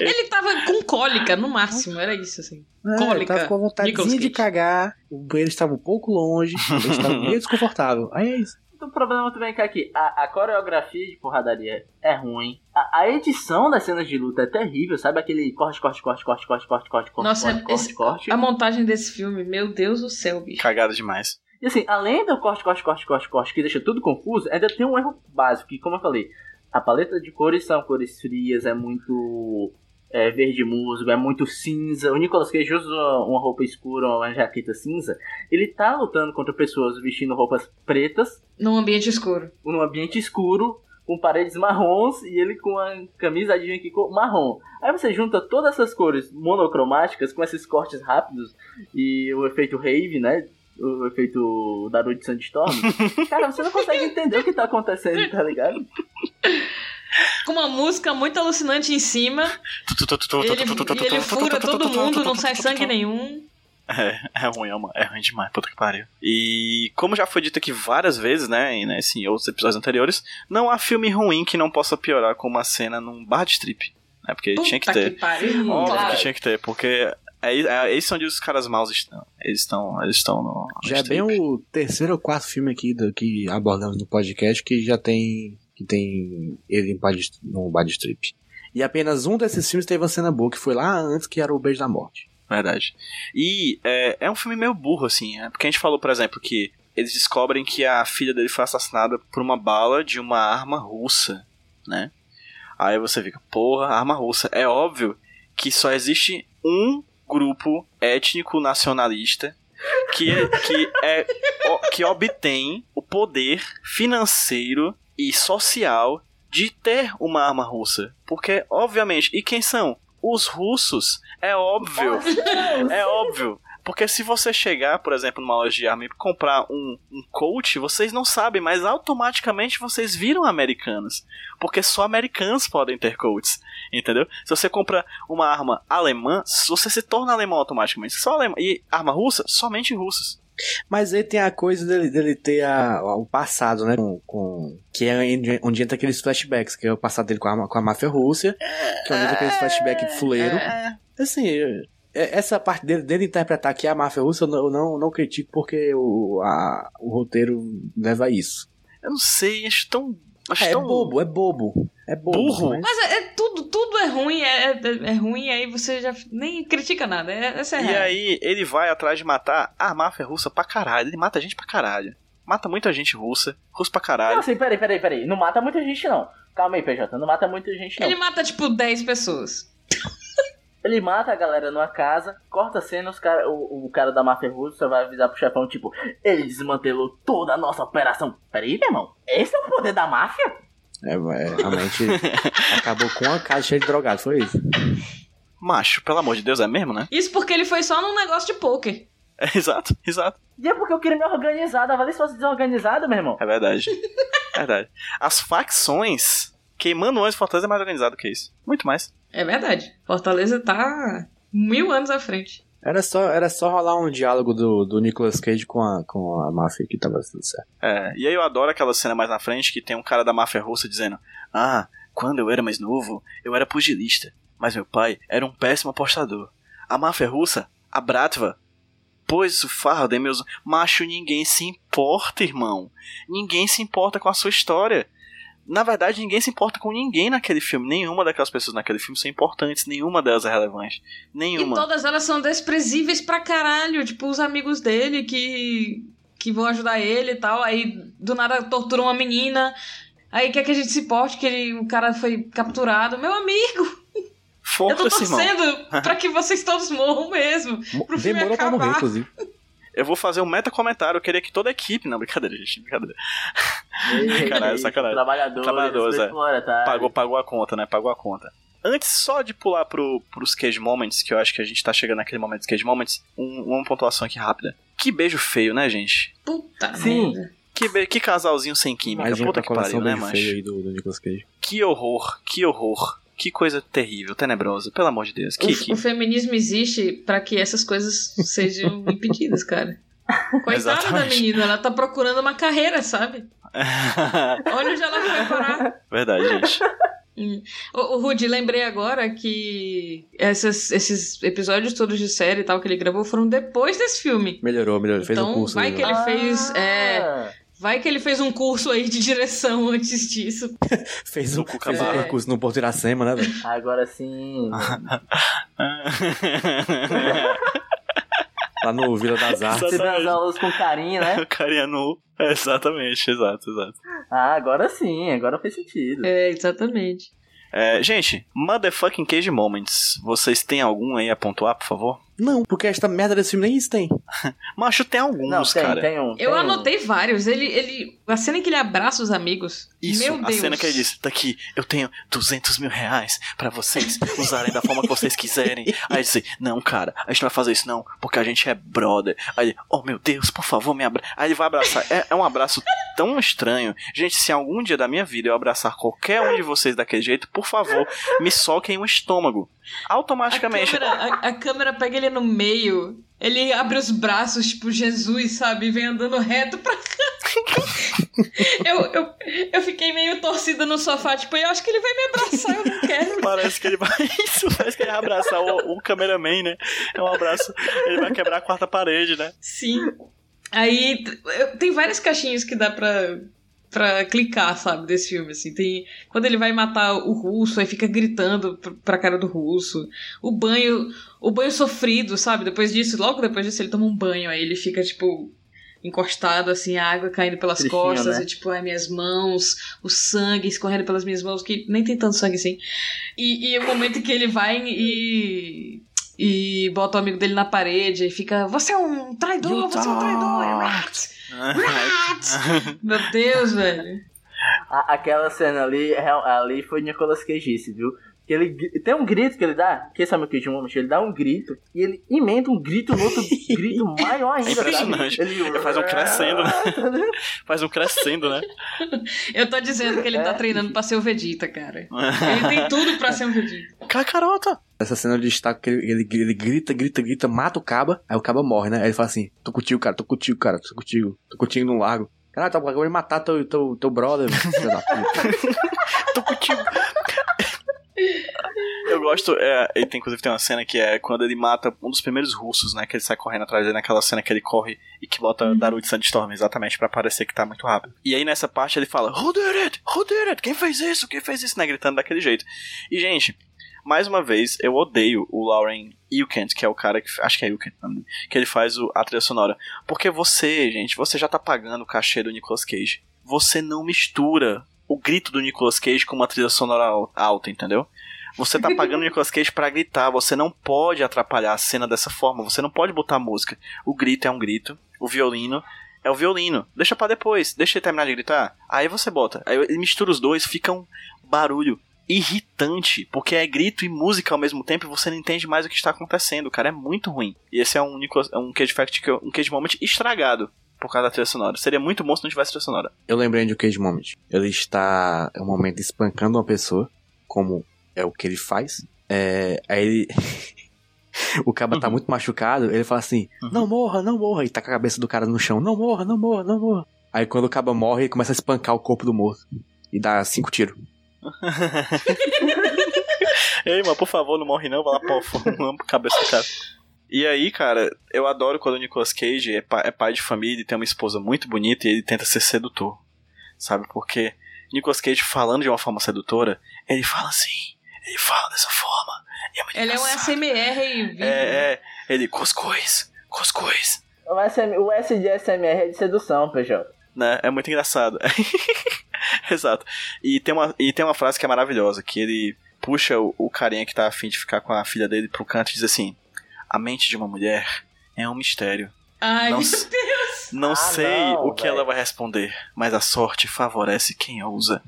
Ele tava com cólica, no máximo, era isso, assim.
É,
Cólica.
ele tava com vontadezinha de cagar, o banheiro estava um pouco longe, ele estava meio desconfortável. Aí é isso
o problema também é que a, a coreografia de porradaria é ruim. A, a, edição das cenas de luta é terrível, sabe? Aquele corte, corte, corte, corte, corte, corte, corte,
Nossa,
corte, corte,
esse,
corte.
A montagem desse filme, meu Deus do céu, bicho.
Cagada demais.
E assim, além do corte, corte, corte, corte, corte, que deixa tudo confuso, ainda tem um erro básico, que como eu falei, a paleta de cores são cores frias, é muito é, verde musgo, é muito cinza. O Nicolas Cage usa uma roupa escura, uma jaqueta cinza. Ele tá lutando contra pessoas vestindo roupas pretas,
Num ambiente escuro.
num ambiente escuro, com paredes marrons, e ele com a camisa de aqui cor marrom. Aí você junta todas essas cores monocromáticas com esses cortes rápidos e o efeito rave, né? O efeito Naruto Sandstorm. Cara, você não consegue entender o que tá acontecendo, tá ligado?
Com uma música muito alucinante em cima. Ele, ele fura todo mundo, não sai sangue nenhum.
É, é ruim, é, uma- é ruim demais, puta que pariu. E como já foi dito aqui várias vezes, né, e, né, assim, em outros episódios anteriores, não há filme ruim que não possa piorar com uma cena num bar de strip. Né, porque tinha que
Puta
ter.
pariu.
Óbvio
Claro.
que tinha que ter, porque é, é, eles são onde os caras maus estão. Eles estão, eles estão no. no
Já é bem
strip.
o terceiro ou quarto filme aqui do, que abordamos no podcast que já tem que tem ele em bar de- no bar de strip. E apenas um desses filmes teve uma cena boa, que foi lá antes, que era o Beijo da Morte.
Verdade. E é, é um filme meio burro, assim, né? Porque a gente falou, por exemplo, que eles descobrem que a filha dele foi assassinada por uma bala de uma arma russa, né? Aí você fica, porra, arma russa. É óbvio que só existe um grupo étnico nacionalista que, que, é, que obtém o poder financeiro e social de ter uma arma russa. Porque, obviamente, e quem são? Os russos. É óbvio. É óbvio. Porque se você chegar, por exemplo, numa loja de arma e comprar um, um Colt, vocês não sabem, mas automaticamente vocês viram americanos. Porque só americanos podem ter Colts. Entendeu? Se você compra uma arma alemã, você se torna alemão automaticamente. Só alemã. E arma russa, somente russos.
Mas ele tem a coisa dele, dele ter a, o passado, né? Com, com- que é onde, entra aqueles flashbacks, que é o passado dele com a, com a máfia russa, que é onde entra aqueles flashbacks fuleiro.
É,
Assim, é- essa parte dele, dele interpretar que é a máfia russa, eu não, não, não critico porque o, a- o roteiro leva a isso.
eu não sei, acho tão. Acho
É,
tão
bobo, é bobo. É bobo.
Burro?
mas-
Mas é, é tudo, tudo é ruim, é, é, é ruim, aí você já nem critica nada. É, essa é a
E
real.
aí ele vai atrás de matar a máfia russa pra caralho. Ele mata gente pra caralho. Mata muita gente russa, russo pra
Não,
caralho.
assim, peraí, peraí, peraí. Não mata muita gente, não. Calma aí, PJ. Não mata muita gente, não.
Ele mata, tipo, 10 pessoas.
Ele mata a galera numa casa, corta a cena, os cara, o, o cara da máfia russa vai avisar pro chefão, tipo, ele desmantelou toda a nossa operação. Peraí, meu irmão, esse é o poder da máfia?
É, é, realmente acabou com uma casa cheia de drogado, foi isso.
Macho, pelo amor de Deus, é mesmo, né?
Isso porque ele foi só num negócio de poker.
É, exato, exato.
E é porque eu queria me organizar, dava ali se fosse desorganizado, meu irmão.
É verdade. É verdade. As facções queimando antes Fortaleza é mais organizado que isso. Muito mais.
É verdade. Fortaleza tá mil anos à frente.
Era só, era só rolar um diálogo do, do Nicolas Cage com a, com a máfia que tava tudo certo.
É, e aí eu adoro aquela cena mais na frente que tem um cara da máfia russa dizendo: Ah, quando eu era mais novo, eu era pugilista, mas meu pai era um péssimo apostador. A máfia russa, a Bratva, pôs o fardo em meus. Macho, ninguém se importa, irmão. Ninguém se importa com a sua história. Na verdade, ninguém se importa com ninguém naquele filme. Nenhuma daquelas pessoas naquele filme são importantes. Nenhuma delas é relevante.
E
Nenhuma.
todas elas são desprezíveis pra caralho. Tipo, os amigos dele que, que vão ajudar ele e tal. Aí, do nada, torturam uma menina. Aí quer que a gente se importe que ele, o cara foi capturado. Meu amigo, eu tô torcendo pra que vocês todos morram mesmo.
Mo-
Pro filme
Demorou pra
acabar.
morrer, inclusive.
Eu vou fazer um meta comentário. Eu queria que toda a equipe. Não, brincadeira, gente. Brincadeira.
Ei,
Caralho,
ei,
sacanagem.
Trabalhadores,
Trabalhadores, é.
exploratários.
Pagou, pagou a conta, né? Pagou a conta. Antes só de pular pro, pros Cage Moments, que eu acho que a gente tá chegando naquele momento dos Cage Moments, um- uma pontuação aqui rápida. Que beijo feio, né, gente?
Puta
Sim.
merda.
Que, be- que casalzinho sem química.
Mais um
Puta que pariu, né,
aí do, do.
Que horror, que horror. Que coisa terrível, tenebrosa, pelo amor de Deus. Que,
O,
que...
o feminismo existe pra que essas coisas sejam impedidas, cara. Coitada da
Exatamente.
menina, ela tá procurando uma carreira, sabe? Olha onde ela foi parar.
Verdade, gente.
Ô, ô, Rudy, lembrei agora que essas- esses episódios todos de série e tal que ele gravou foram depois desse filme.
Melhorou, melhorou. Fez
Então,
um curso.
vai
aí,
que
né?
ele fez, é,
Ah,
Vai que ele fez um curso aí de direção antes disso.
Fez um, fez um
Cucabá.
curso no Porto Iracema, né, velho?
Agora sim.
Lá no Vila das Artes.
Você dá as aulas com carinho, né?
carinha nu. Exatamente, exato, exato.
Ah, agora sim, agora faz sentido.
É, exatamente.
É, gente, motherfucking Cage Moments. Vocês têm algum aí a pontuar, por favor?
Não, porque esta merda desse filme nem isso tem.
Macho, tem alguns,
Não, tem,
cara.
tem um.
Eu
tem um.
anotei vários. Ele, ele. A cena em que ele abraça os amigos.
Isso,
Meu
a
Deus.
cena que ele disse, daqui, eu tenho 200 mil reais pra vocês usarem da forma que vocês quiserem. Aí ele disse, não, cara, a gente não vai fazer isso não, porque a gente é brother. Aí ele, oh meu Deus, por favor, me abraça. Aí ele vai abraçar. É, é um abraço tão estranho. Gente, se algum dia da minha vida eu abraçar qualquer um de vocês daquele jeito, por favor, me soquem o estômago.
A
Automaticamente.
câmera, a, a câmera pega ele no meio. Ele abre os braços, tipo Jesus, sabe? E vem andando reto pra cá. eu, eu, eu fiquei meio torcida no sofá, tipo, eu acho que ele vai me abraçar, eu não quero.
Parece que ele vai. Isso, parece que ele vai abraçar o, o cameraman, né? É um abraço. Ele vai quebrar a quarta parede, né?
Sim. Aí tem várias caixinhas que dá pra, pra clicar, sabe, desse filme, assim. Tem. Quando ele vai matar o russo, aí fica gritando pr- pra cara do russo. O banho. O banho sofrido, sabe? Depois disso, logo depois disso, ele toma um banho, aí ele fica, tipo. Encostado, assim, a água caindo pelas
Tristinho,
costas,
né?
e tipo, ai, minhas mãos, o sangue escorrendo pelas minhas mãos, que nem tem tanto sangue assim. E, e o momento que ele vai e, e bota o amigo dele na parede e fica: Você é um traidor, você é um traidor, é rat! Rat! Meu Deus, velho.
A- aquela cena ali, real- ali foi Nicolas Cage, viu? Que ele, tem um grito que ele dá, que sabe o que de um momento? Ele dá um grito e ele emenda um grito no outro grito maior ainda.
É impressionante.
Ele
Ele faz um crescendo, né? Faz um crescendo, né?
Eu tô dizendo que ele tá
É.
treinando pra ser o Vegeta, cara. Ele tem tudo pra ser um Vegeta.
Cacarota!
Essa cena eu destaco que ele, ele, ele grita, grita, grita, mata o caba, aí o caba morre, né? Aí ele fala assim: tô contigo, cara, tô contigo, cara, tô contigo, tô contigo no largo. Caralho, tá acabou de matar teu, teu, teu brother, filho da puta.
Tô contigo. Eu gosto, é, ele tem, inclusive tem uma cena que é quando ele mata um dos primeiros russos, né? Que ele sai correndo atrás dele, naquela cena que ele corre e que bota Darude Sandstorm, exatamente, pra parecer que tá muito rápido. E aí nessa parte ele fala, Who did it? Who did it? Quem fez isso? Quem fez isso? Né? Gritando daquele jeito. E, gente, mais uma vez, eu odeio o Lauren Yukent, que é o cara que. Acho que é o nome dele, que ele faz o, a trilha sonora. Porque você, gente, você já tá pagando o cachê do Nicolas Cage. Você não mistura o grito do Nicolas Cage com uma trilha sonora al- alta, entendeu? Você tá pagando o Nicolas Cage pra gritar, você não pode atrapalhar a cena dessa forma, você não pode botar música. O grito é um grito, o violino é o violino. Deixa pra depois, deixa ele terminar de gritar. Aí você bota. Aí ele mistura os dois, fica um barulho irritante, porque é grito e música ao mesmo tempo e você não entende mais o que está acontecendo, cara, é muito ruim. E esse é um Nicolas, é um Cage Fact, um Cage Moment estragado por causa da trilha sonora. Seria muito bom se não tivesse trilha sonora.
Eu lembrei de um Cage Moment. Ele está, é um momento, espancando uma pessoa, como é o que ele faz. É, aí ele. o caba tá
Uhum.
muito machucado, ele fala assim:
Uhum.
Não morra, não morra. E tá com a cabeça do cara no chão: Não morra, não morra, não morra. Aí quando o caba morre, ele começa a espancar o corpo do morto. E dá cinco tiros.
Ei, mas por favor, não morre não, vai lá pôr fogo cabeça do cara. E aí, cara, eu adoro quando o Nicolas Cage é pai, é pai de família e tem uma esposa muito bonita e ele tenta ser sedutor. Sabe? Porque Nicolas Cage falando de uma forma sedutora, ele fala assim, ele fala dessa forma. e é muito
Ele é um
engraçado.
SMR vivo.
É, é, ele, cuscuz, cuscuz.
O, SM, o S de SMR é de sedução, PJ.
né? É muito engraçado. Exato. E tem, uma, e tem uma frase que é maravilhosa, que ele puxa o, o carinha que tá afim de ficar com a filha dele pro canto e diz assim: A mente de uma mulher é um mistério.
Ai,
Não,
meu Deus.
não
Ah,
sei
não,
o que ela vai responder, mas a sorte favorece quem ousa.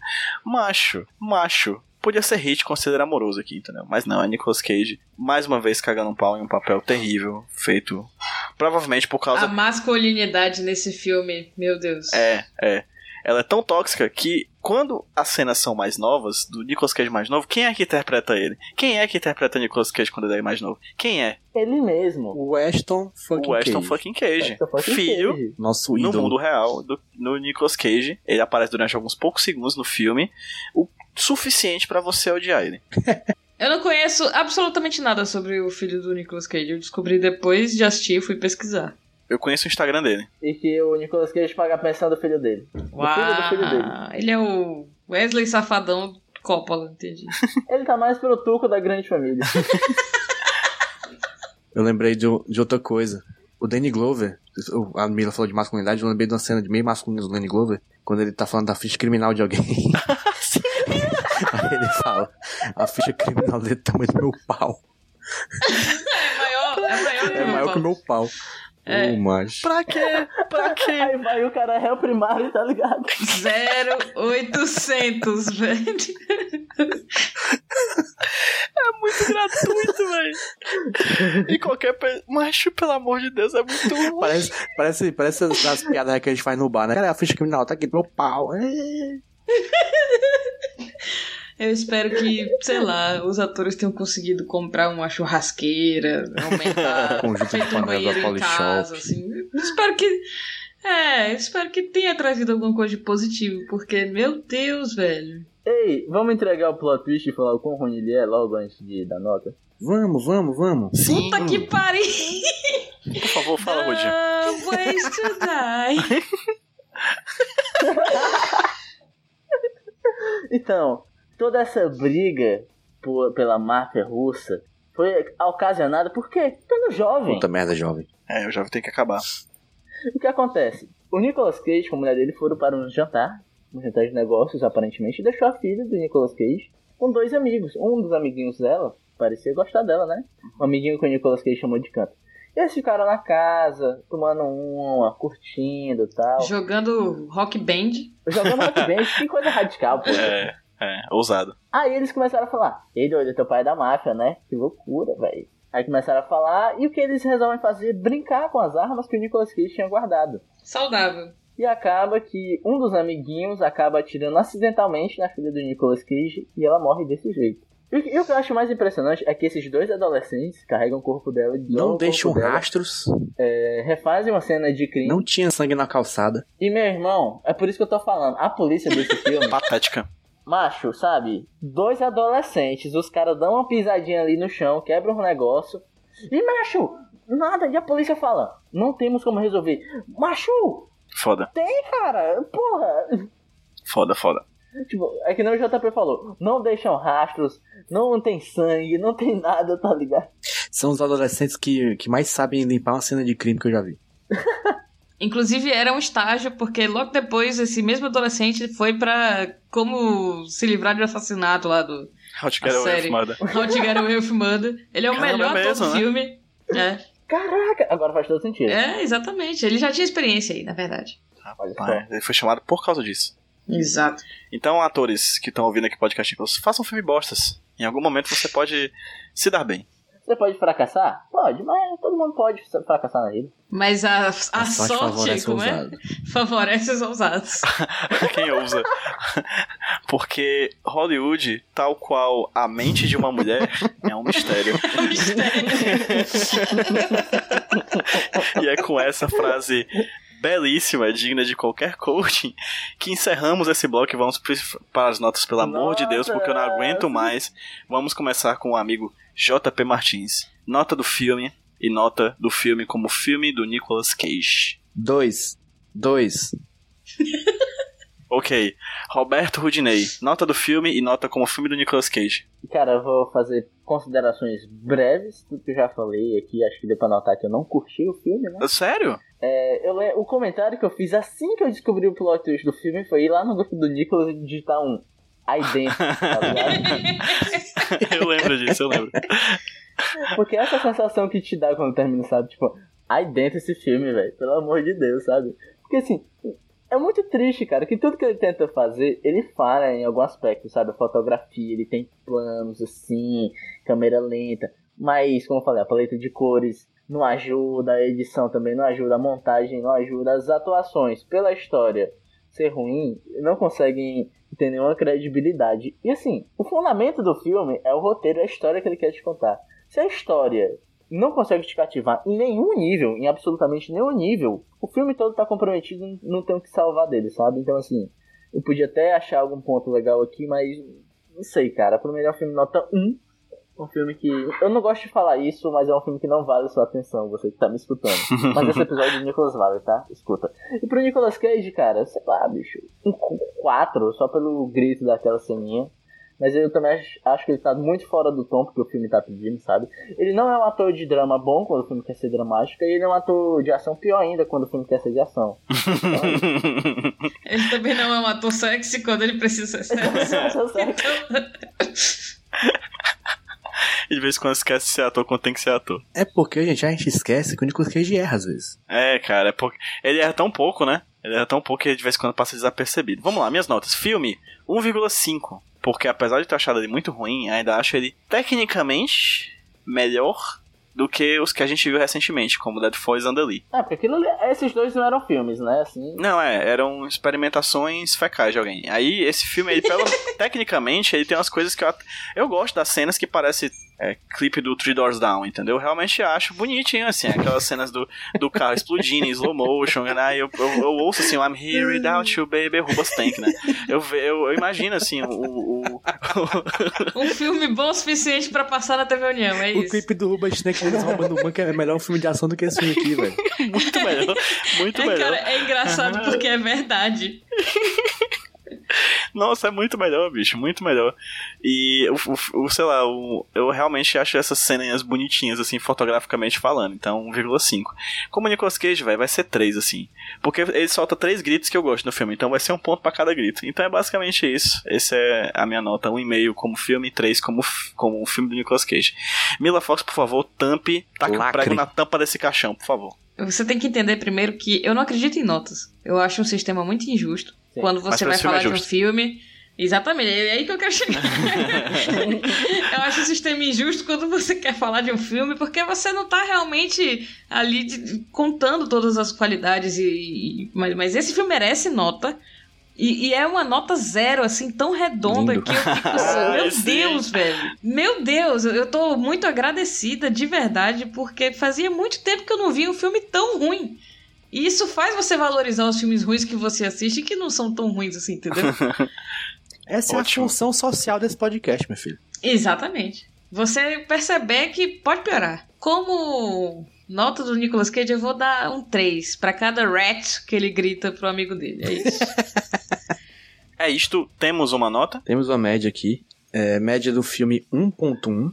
Macho, macho. Podia ser hit considera amoroso aqui, entendeu? Mas não, é Nicolas Cage, mais uma vez cagando um pau em um papel terrível, feito provavelmente por causa
A masculinidade nesse filme, meu Deus.
É, é. Ela é tão tóxica que quando as cenas são mais novas, do Nicolas Cage mais novo, quem é que interpreta ele? Quem é que interpreta Nicolas Cage quando ele é mais novo? Quem é?
Ele mesmo.
O Ashton fucking
o Ashton
Cage.
fucking Cage.
Fucking
filho
Cage.
Nosso
no
ídolo.
mundo real do no Nicolas Cage. Ele aparece durante alguns poucos segundos no filme, o suficiente pra você odiar ele.
Eu não conheço absolutamente nada sobre o filho do Nicolas Cage. Eu descobri depois de assistir e fui pesquisar.
Eu conheço o Instagram dele.
E que o Nicolas Cage paga a pensão do filho dele. Do filho do filho dele.
Ele é o Wesley Safadão Coppola, entendi.
Ele tá mais pro tuco da grande família.
Eu lembrei de, de outra coisa. O Danny Glover, o- a Mila falou de masculinidade, eu lembrei de uma cena de meio masculino do Danny Glover, quando ele tá falando da ficha criminal de alguém. Aí ele fala, a ficha criminal dele é do tamanho do meu pau.
É maior, é maior que
É maior que o meu pau.
É.
Macho.
Pra quê? Pra quê?
Aí vai o cara réu primário, tá ligado?
0800, velho.
Muito gratuito, velho. E qualquer. Pe... Macho, pelo amor de Deus, é muito ruim.
Parece, parece, parece as, as piadas que a gente faz no bar, né? Cara, a ficha criminal tá aqui do meu pau.
Eu espero que, sei lá, os atores tenham conseguido comprar uma churrasqueira, aumentar,
Conjunto de
feito um
panelas
banheiro
da Polishop.
casa, assim. Eu espero que... É, espero que tenha trazido alguma coisa de positivo, porque, meu Deus, velho.
Ei, vamos entregar o plot twist e falar o quão ruim ele é logo antes de dar nota?
Vamos, vamos, vamos.
Sim.
Puta que pariu!
Por favor, fala, Rudinho.
Ah, ways to die.
Então, toda essa briga por- pela máfia russa foi ocasionada por quê? Pelo jovem.
Puta merda, jovem.
É, eu já tenho que acabar.
O que acontece? O Nicolas Cage com a mulher dele foram para um jantar, um jantar de negócios aparentemente, e deixou a filha do Nicolas Cage com dois amigos. Um dos amiguinhos dela parecia gostar dela, né? Um amiguinho que o Nicolas Cage chamou de canto. E eles ficaram na casa, tomando uma, curtindo e tal.
Jogando rock band.
Jogando rock band, que coisa radical, pô.
É, é, ousado.
Aí eles começaram a falar, ei doido, teu pai é da máfia, né? Que loucura, velho. Aí começaram a falar, e o que eles resolvem fazer? Brincar com as armas que o Nicolas Cage tinha guardado.
Saudável.
E acaba que um dos amiguinhos acaba atirando acidentalmente na filha do Nicolas Cage e ela morre desse jeito. E, e o que eu acho mais impressionante é que esses dois adolescentes carregam o corpo dela e
Não deixam
dela,
rastros.
É, refazem uma cena de crime.
Não tinha sangue na calçada.
E meu irmão, é por isso que eu tô falando, a polícia desse filme.
Patética.
Macho, sabe? Dois adolescentes, os caras dão uma pisadinha ali no chão, quebram um negócio. E macho, nada, e a polícia fala: Não temos como resolver. Macho!
Foda.
Tem, cara! Porra!
Foda, foda.
Tipo, é que nem o JP falou, não deixam rastros, não tem sangue, não tem nada, tá ligado?
São os adolescentes que, que mais sabem limpar uma cena de crime que eu já vi.
Inclusive era um estágio, porque logo depois esse mesmo adolescente foi pra como se livrar de um assassinato lá do.
How to Get Away with Murder.
How to Get Away with Murder. Ele é o
Caramba,
melhor
é
ator
mesmo,
do
né?
filme. É.
Caraca, agora faz todo sentido.
é, exatamente. Ele já tinha experiência aí, na verdade.
Rapaz, ele foi chamado por causa disso.
Exato.
Então, atores que estão ouvindo aqui podcast, façam filme bostas. Em algum momento você pode se dar bem.
Você pode fracassar? Pode, mas todo mundo pode fracassar na vida.
Mas a, a,
A
sorte,
favorece o
como é? Favorece os ousados.
Quem ousa? Porque Hollywood, tal qual a mente de uma mulher, é um mistério. e é com essa frase belíssima, digna de qualquer coaching, que encerramos esse bloco e vamos para as notas, pelo amor de Deus, porque eu não aguento mais. Vamos começar com o amigo JP Martins. Nota do filme e nota do filme como filme do Nicolas Cage.
Dois. Dois.
Ok. Roberto Rudinei. Nota do filme e nota como filme do Nicolas Cage.
Cara, eu vou fazer considerações breves do que eu já falei aqui. Acho que deu pra notar que eu não curti o filme, né?
Sério?
É, eu, le- o comentário que eu fiz assim que eu descobri o plot twist do filme foi ir lá no grupo do Nicolas e digitar um aí dentro, tá ligado?
eu lembro disso, eu lembro.
Porque essa sensação que te dá quando termina, sabe? Tipo, aí dentro esse filme, velho. Pelo amor de Deus, sabe? Porque assim, é muito triste, cara, que tudo que ele tenta fazer, ele falha em algum aspecto, sabe? Fotografia, ele tem planos assim, câmera lenta. Mas, como eu falei, a paleta de cores não ajuda, a edição também não ajuda, a montagem não ajuda, as atuações, pela história ser ruim, não conseguem ter nenhuma credibilidade. E assim, o fundamento do filme é o roteiro, é a história que ele quer te contar. Se a história não consegue te cativar em nenhum nível, em absolutamente nenhum nível, o filme todo tá comprometido, não tem o que salvar dele, sabe? Então assim, eu podia até achar algum ponto legal aqui, mas não sei, cara. Pro melhor filme, nota 1. Um filme que. Eu não gosto de falar isso, mas é um filme que não vale sua atenção, você que tá me escutando. Mas esse episódio do Nicolas vale, tá? Escuta. E pro Nicolas Cage, cara, sei lá, bicho. Um 4, só pelo grito daquela ceninha. Mas eu também acho, que ele tá muito fora do tom porque o filme tá pedindo, sabe? Ele não é um ator de drama bom quando o filme quer ser dramático, e ele é um ator de ação pior ainda quando o filme quer ser de ação.
Ele também não é um ator sexy quando ele precisa ser sexy.
E de vez em quando esquece de ser ator quando tem que ser ator.
É porque, gente, a gente esquece que o Nicolas Cage erra às vezes.
É, cara, é porque. Ele erra tão pouco, né? Ele erra tão pouco que de vez em quando passa desapercebido. Vamos lá, minhas notas. Filme, 1,5. Porque apesar de ter achado ele muito ruim, ainda acho ele tecnicamente melhor do que os que a gente viu recentemente, como Dead Falls and the Lee.
É, porque aquilo, esses dois não eram filmes, né? Assim.
Não, é, eram experimentações fecais de alguém. Aí esse filme, ele pelo tecnicamente, ele tem umas coisas que eu, eu gosto das cenas que parece é, clipe do Three Doors Down, entendeu? Eu realmente acho bonitinho, assim, aquelas cenas do, do carro explodindo em slow motion, né? Eu, eu, eu ouço assim, I'm here without you, baby, Rubas Tank, né? Eu, ve- eu, eu imagino, assim, o... o,
Um filme bom o suficiente pra passar na TV União, é
O
isso.
clipe do Ruba Snake eles roubando o banco é melhor um filme de ação do que esse filme aqui, velho.
o muito melhor, muito
É,
melhor.
cara, é engraçado porque é verdade.
Nossa, é muito melhor, bicho, muito melhor. E, o, sei lá, o, eu realmente acho essas cenas bonitinhas, assim, fotograficamente falando. Então, 1,5. Como o Nicolas Cage, velho, vai ser 3, assim. Porque ele solta três gritos que eu gosto no filme, então vai ser um ponto para cada grito. Então é basicamente isso. Essa é a minha nota. 1,5 como filme e 3 como, como um filme do Nicolas Cage. Mila Fox, por favor, tampe, taca o
Lacre.
prego na tampa desse caixão, por favor.
Você tem que entender primeiro que eu não acredito em notas. Eu acho um sistema muito injusto.
Sim.
Quando você vai
filme
falar
é
de um filme. Exatamente, é aí que eu quero chegar. eu acho o sistema injusto quando você quer falar de um filme, porque você não tá realmente ali de- contando todas as qualidades. E, e- mas, mas esse filme merece nota. E, e é uma nota zero, assim, tão redonda
Lindo.
que eu fico assim, meu
sim.
Deus, velho. Meu Deus, eu tô muito agradecida de verdade, porque fazia muito tempo que eu não via um filme tão ruim. E isso faz você valorizar os filmes ruins que você assiste que não são tão ruins assim, entendeu?
Essa é
Ótimo.
a função social desse podcast, meu filho.
Exatamente. Você perceber que pode piorar. Como nota do Nicolas Cage, eu vou dar um 3 pra cada rat que ele grita pro amigo dele. É isso.
É isto, temos uma nota.
Temos uma média aqui. É, média do filme 1.1.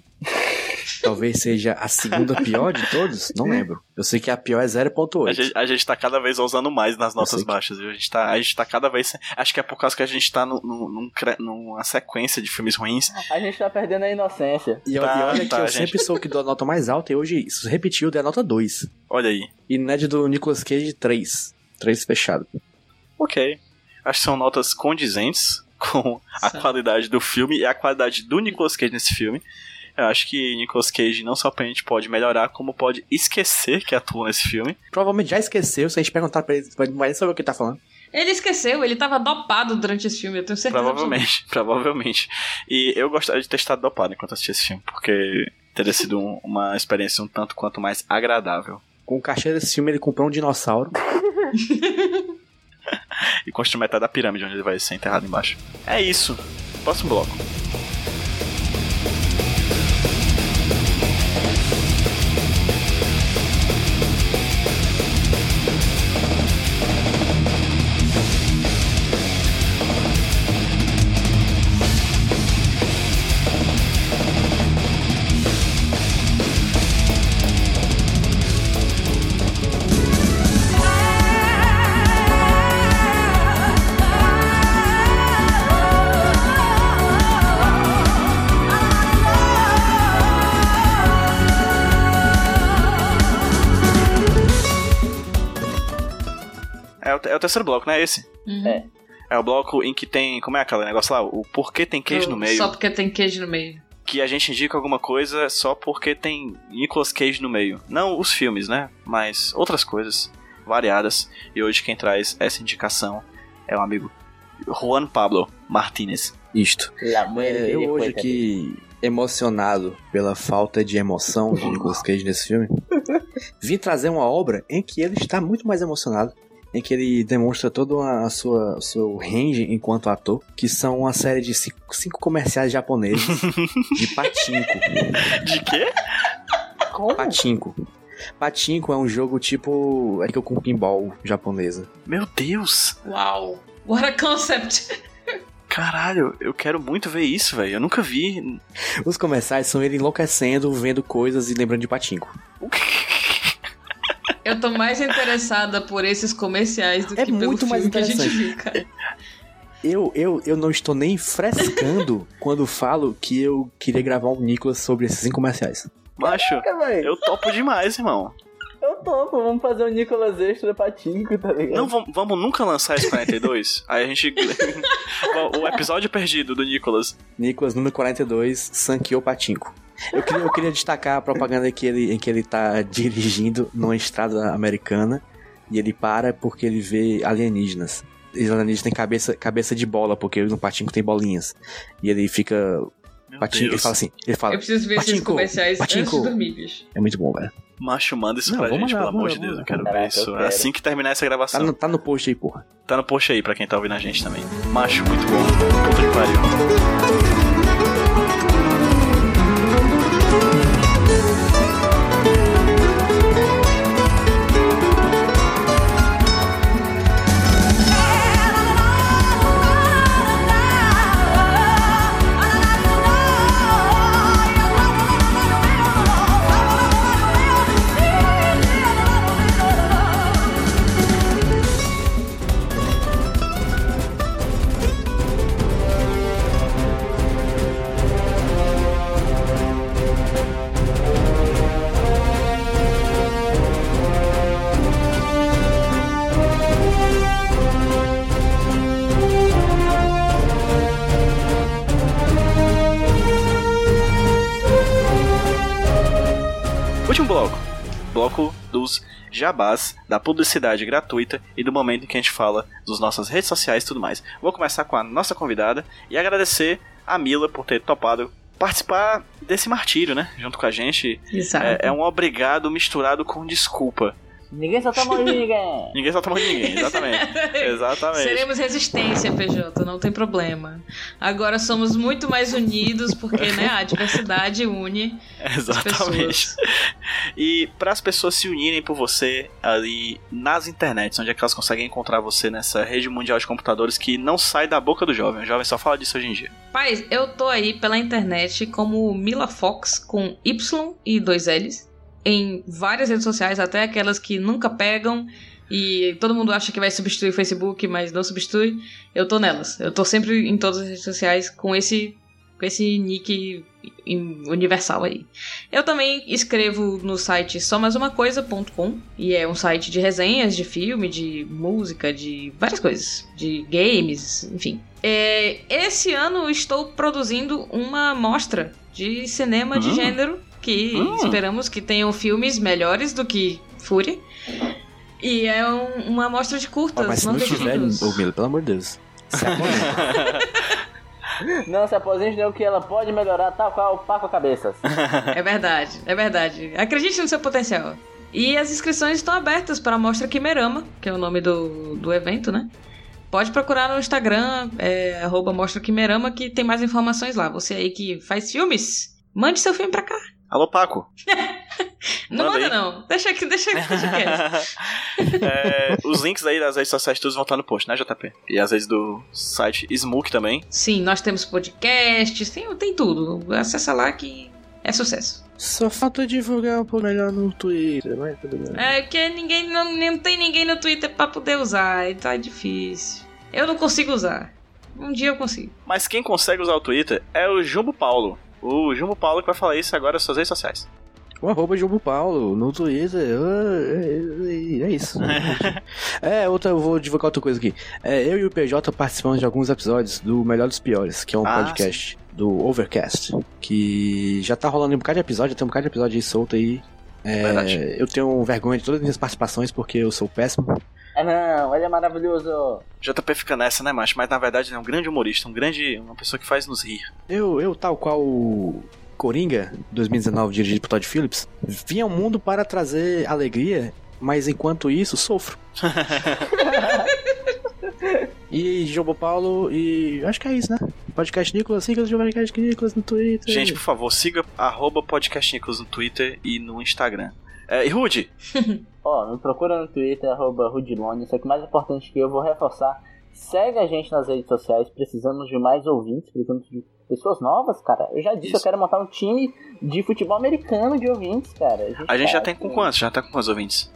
Talvez seja a segunda pior de todos. Não lembro. Eu sei que a pior é
A
0.8.
gente, a gente tá cada vez ousando mais nas notas
que-
baixas, viu? A gente, tá, a gente tá cada vez. Acho que é por causa que a gente tá num- num- num cre- numa sequência de filmes ruins.
A gente tá perdendo a inocência.
E,
Tá,
e olha
tá,
que eu
gente.
sempre sou o que dou a nota mais alta e hoje isso repetiu, dei a nota 2.
Olha aí.
E média do Nicolas Cage 3. 3 fechado.
Ok. Acho que são notas condizentes com a
São.
qualidade do filme e a qualidade do Nicolas Cage nesse filme. Eu acho que Nicolas Cage não só a gente pode melhorar, como pode esquecer que atua nesse filme.
Provavelmente já esqueceu, se a gente perguntar pra ele, não vai saber o que ele tá falando.
Ele esqueceu, ele tava dopado durante esse filme, eu tenho certeza.
Provavelmente, provavelmente. E eu gostaria de ter estado dopado enquanto assistia esse filme, porque teria sido um- uma experiência um tanto quanto mais agradável.
Com o cachê desse filme, ele comprou um dinossauro.
E construir metade da pirâmide onde ele vai ser enterrado embaixo. É isso. Próximo bloco. Terceiro bloco, né? Esse.
Uhum.
É.
É o bloco em que tem. Como é aquele negócio lá? O porquê tem queijo no meio.
Só porque tem queijo no meio.
Que a gente indica alguma coisa só porque tem Nicolas Cage no meio. Não os filmes, né? Mas outras coisas variadas. E hoje quem traz essa indicação é o amigo Juan Pablo Martinez.
Isto. É, eu hoje aqui, emocionado pela falta de emoção de Nicolas Cage nesse filme, vim trazer uma obra em que ele está muito mais emocionado. Em que ele demonstra todo a sua o seu range enquanto ator, que são uma série de cinco, cinco comerciais japoneses de patinco.
De quê?
Como?
Patinco. Patinco é um jogo tipo. É que eu com pinball japonesa.
Meu Deus!
Uau! What a concept!
Caralho, eu quero muito ver isso, velho. Eu nunca vi.
Os comerciais são ele enlouquecendo, vendo coisas e lembrando de patinco.
Eu tô mais interessada por esses comerciais do
É
que pelo
muito mais
filme que a gente
interessante.
viu, cara.
Eu, eu, eu não estou nem frescando quando falo que eu queria gravar um Nicolas sobre esses comerciais.
Macho, eu topo demais, irmão.
Topo, vamos fazer um Nicolas Extra patinco, tá ligado?
Não vamos, vamos nunca lançar esse 42? Aí a gente. o episódio perdido do Nicolas.
Nicolas, número 42, Sankyo Patinco. Eu queria, eu queria destacar a propaganda que ele, em que ele tá dirigindo numa estrada americana e ele para porque ele vê alienígenas. E os alienígenas têm cabeça, cabeça de bola, porque no patinco tem bolinhas. E ele fica.
Meu
Patinco, ele fala assim, ele fala,
Eu preciso ver esses
Patinco,
comerciais antes
Patinco.
de dormir, bicho.
é muito bom, velho.
Macho, manda isso
Não,
pra gente,
mandar,
pelo amor de Deus. Eu quero
Caraca,
ver isso.
quero.
Assim que terminar essa
Tá
gravação.
no, tá no post aí, porra.
Tá no post aí pra quem tá ouvindo a gente também. Macho, muito bom. Puta que pariu. Jabás, da publicidade gratuita e do momento em que a gente fala dos nossas redes sociais e tudo mais. Vou começar com a nossa convidada e agradecer a Mila por ter topado participar desse martírio, né? Junto com a gente.
Exato.
É, é um obrigado misturado com desculpa.
Ninguém só toma ninguém.
Ninguém só toma de ninguém, exatamente. exatamente.
Seremos resistência, PJ, não tem problema. Agora somos muito mais unidos porque, né, a diversidade une as
Exatamente.
pessoas.
E para as pessoas se unirem por você ali nas internets, onde é que elas conseguem encontrar você nessa rede mundial de computadores que não sai da boca do jovem. O jovem só fala disso hoje em dia.
Paz, eu tô aí pela internet como Mila Fox com Y e dois L's em várias redes sociais, até aquelas que nunca pegam e todo mundo acha que vai substituir o Facebook, mas não substitui. Eu tô nelas. Eu tô sempre em todas as redes sociais com esse com esse nick universal aí. Eu também escrevo no site somazumacoisa.com e é um site de resenhas de filme, de música, de várias coisas, de games, enfim. É, esse ano estou produzindo uma mostra de cinema de
Hum.
gênero que
Hum.
esperamos que tenham filmes melhores do que Fúria. E é um- uma amostra de curtas,
Ah, mas se não tiver, ô Mila, pelo amor de Deus. Se.
Não se aposente não que ela pode melhorar tal qual o Paco Cabeças.
É verdade, é verdade. Acredite no seu potencial. E as inscrições estão abertas para a Mostra Quimerama, que é o nome do, do evento, né? Pode procurar no Instagram, é, arroba Mostra Quimerama, que tem mais informações lá. Você aí que faz filmes, mande seu filme pra cá.
Alô, Paco.
Não
Manda
manda, não. Deixa aqui, deixa aqui, deixa quieto.
É, os links aí das redes sociais todos vão estar no post, né, JP? E às vezes do site Smook também.
Sim, nós temos podcasts, tem, tem tudo. Acessa lá que é sucesso.
Só falta divulgar um pouco melhor no Twitter, mas tudo bem.
É porque ninguém não, não tem ninguém no Twitter pra poder usar, e tá difícil. Eu não consigo usar. Um dia eu consigo.
Mas quem consegue usar o Twitter é o Jumbo Paulo. O Jumbo Paulo que vai falar isso agora nas suas redes sociais.
O arroba Jogo Paulo no Twitter. ah, É, é isso. é, outra, eu vou divulgar outra coisa aqui. É, eu e o PJ participamos de alguns episódios do Melhor dos Piores, que é um
Ah,
podcast do Overcast. Que já tá rolando um bocado de episódio, tem um bocado de episódio aí solto aí. É, eu tenho vergonha de todas as minhas participações porque eu sou péssimo.
Ah não, ele é maravilhoso.
JP fica nessa, né, macho? Mas na verdade ele é um grande humorista, um grande. uma pessoa que faz nos rir.
Eu, eu tal qual o Coringa, 2019, dirigido por Todd Phillips, vim ao mundo para trazer alegria, mas enquanto isso, sofro. e João Paulo, e acho que é isso, né? Podcast Nicolas, siga o Podcast Nicolas no Twitter.
Gente, por favor, siga arroba podcast Nicolas no Twitter e no Instagram. É, e Rude,
Ó, me procura no Twitter, arroba Rudilone. Só que mais importante que eu vou reforçar. Segue a gente nas redes sociais. Precisamos de mais ouvintes, precisamos de pessoas novas, cara. Eu já disse,
Isso.
eu quero montar um time de futebol americano de ouvintes, cara.
a gente já
tá
tem com quantos? Já tá com quantos ouvintes?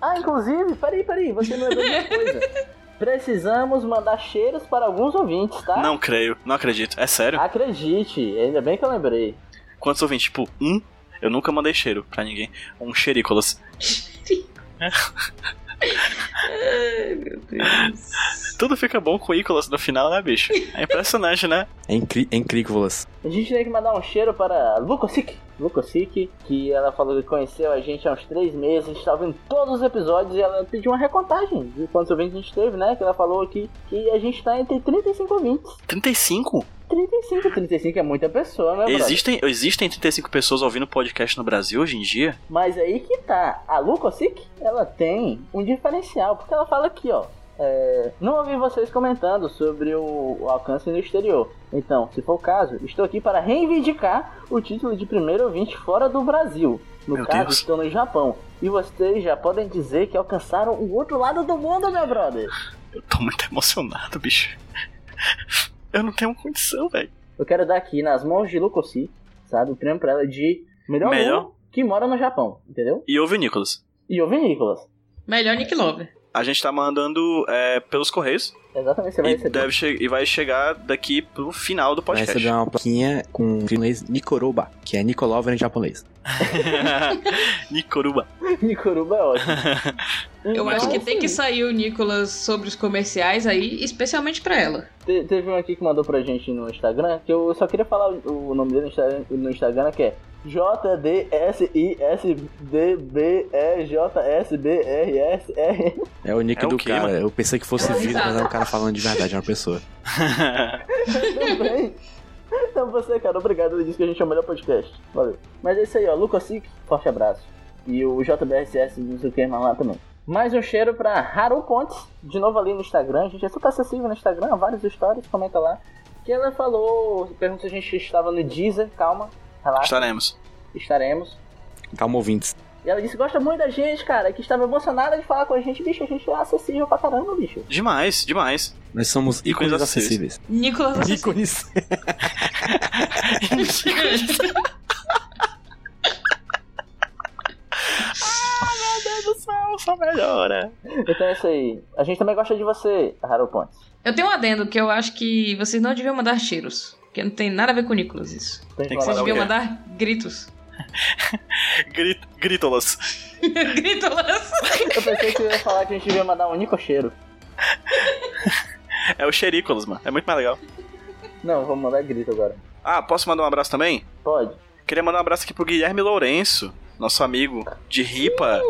Ah, inclusive, peraí, peraí, você não lembrou de uma coisa. Precisamos mandar cheiros para alguns ouvintes, tá?
Não creio, não acredito. É sério?
Acredite, ainda bem que eu lembrei.
Quantos ouvintes? Tipo, um? Eu nunca mandei cheiro pra ninguém. Um cheirícolas.
Ai, meu Deus.
Tudo fica bom com ícolas no final, né, bicho? É impressionante, né?
É, incri é incrícolas.
A gente tem que mandar um cheiro para Lucosic. Lucosic, que ela falou que conheceu a gente há uns três meses, a gente tá ouvindo todos os episódios e ela pediu uma recontagem de quantos ouvintes a gente teve, né? Que ela falou aqui que a gente tá entre 35 ouvintes.
35?
35, 35 é muita pessoa, né, brother?
Existem, existem 35 pessoas ouvindo podcast no Brasil hoje em dia?
Mas aí que tá. A Lucosic, ela tem um diferencial, porque ela fala aqui, ó. É, não ouvi vocês comentando sobre o, o alcance no exterior. Então, se for o caso, estou aqui para reivindicar o título de primeiro ouvinte fora do Brasil. No
Meu
caso,
Deus.
estou no Japão. E vocês já podem dizer que alcançaram o outro lado do mundo, meu brother.
Eu tô muito emocionado, bicho. Eu não tenho condição, velho.
Eu quero dar aqui nas mãos de Lucosic, sabe? O prêmio pra ela de melhor,
Melhor?
que mora no Japão, entendeu?
E ouve o Nicolas.
E ouve Nicolas.
Melhor Nick Lover.
A gente tá mandando é, pelos correios
Exatamente, você vai
e,
receber.
deve che- e vai chegar daqui pro final do
Vai
podcast.
receber uma plaquinha com o inglês Nikoroba, que é Nikolover em japonês.
Nikoruba.
Nikoruba é ótimo.
Eu
Então,
acho que tem
assim,
que sair o Nicolas sobre os comerciais aí, especialmente pra ela.
te- Teve um aqui que mandou pra gente no Instagram, que eu só queria falar o nome dele no Instagram, no Instagram que é J, D, S, I, S, D, B, E, J, S, B, R, S, R.
É o nick
É o
do
quê,
cara.
mano?
Eu pensei que fosse vídeo, mas é um cara falando de verdade, é uma pessoa.
Tudo bem. Então você, cara, obrigado. Ele disse que a gente é o melhor podcast. Valeu. Mas é isso aí, ó. Lucas Sick, forte abraço. E o JBRCS, não sei o que lá também. Mais um cheiro pra Haru Pontes, de novo ali no Instagram. A gente é super acessível no Instagram, vários stories, comenta lá. Que ela falou, pergunta se a gente estava no Deezer, calma, relaxa,
Estaremos.
estaremos.
Calma, ouvintes.
E ela disse que gosta muito da gente, cara, que estava emocionada de falar com a gente, bicho, a gente é acessível pra caramba, bicho.
Demais, demais.
Nós somos
Ícones
ícones
acessíveis.
acessíveis.
Nicolas Assassino.
Ícones.
Meu Deus do céu, só melhora.
Então é isso aí. A gente também gosta de você, Haru Pontes.
Eu tenho um adendo que eu acho que vocês não deviam mandar cheiros. Porque não tem nada a ver com o Nicolas isso.
Tem
que
que
Vocês deviam mandar gritos.
Grit Grítolas.
Gritolas.
Eu pensei que você ia falar que a gente devia mandar um Nico cheiro.
É o Xerícolas, mano. É muito mais legal.
Não, vamos mandar grito agora.
Ah, posso mandar um abraço também?
Pode.
Queria mandar um abraço aqui pro Guilherme Lourenço, nosso amigo de Ripa,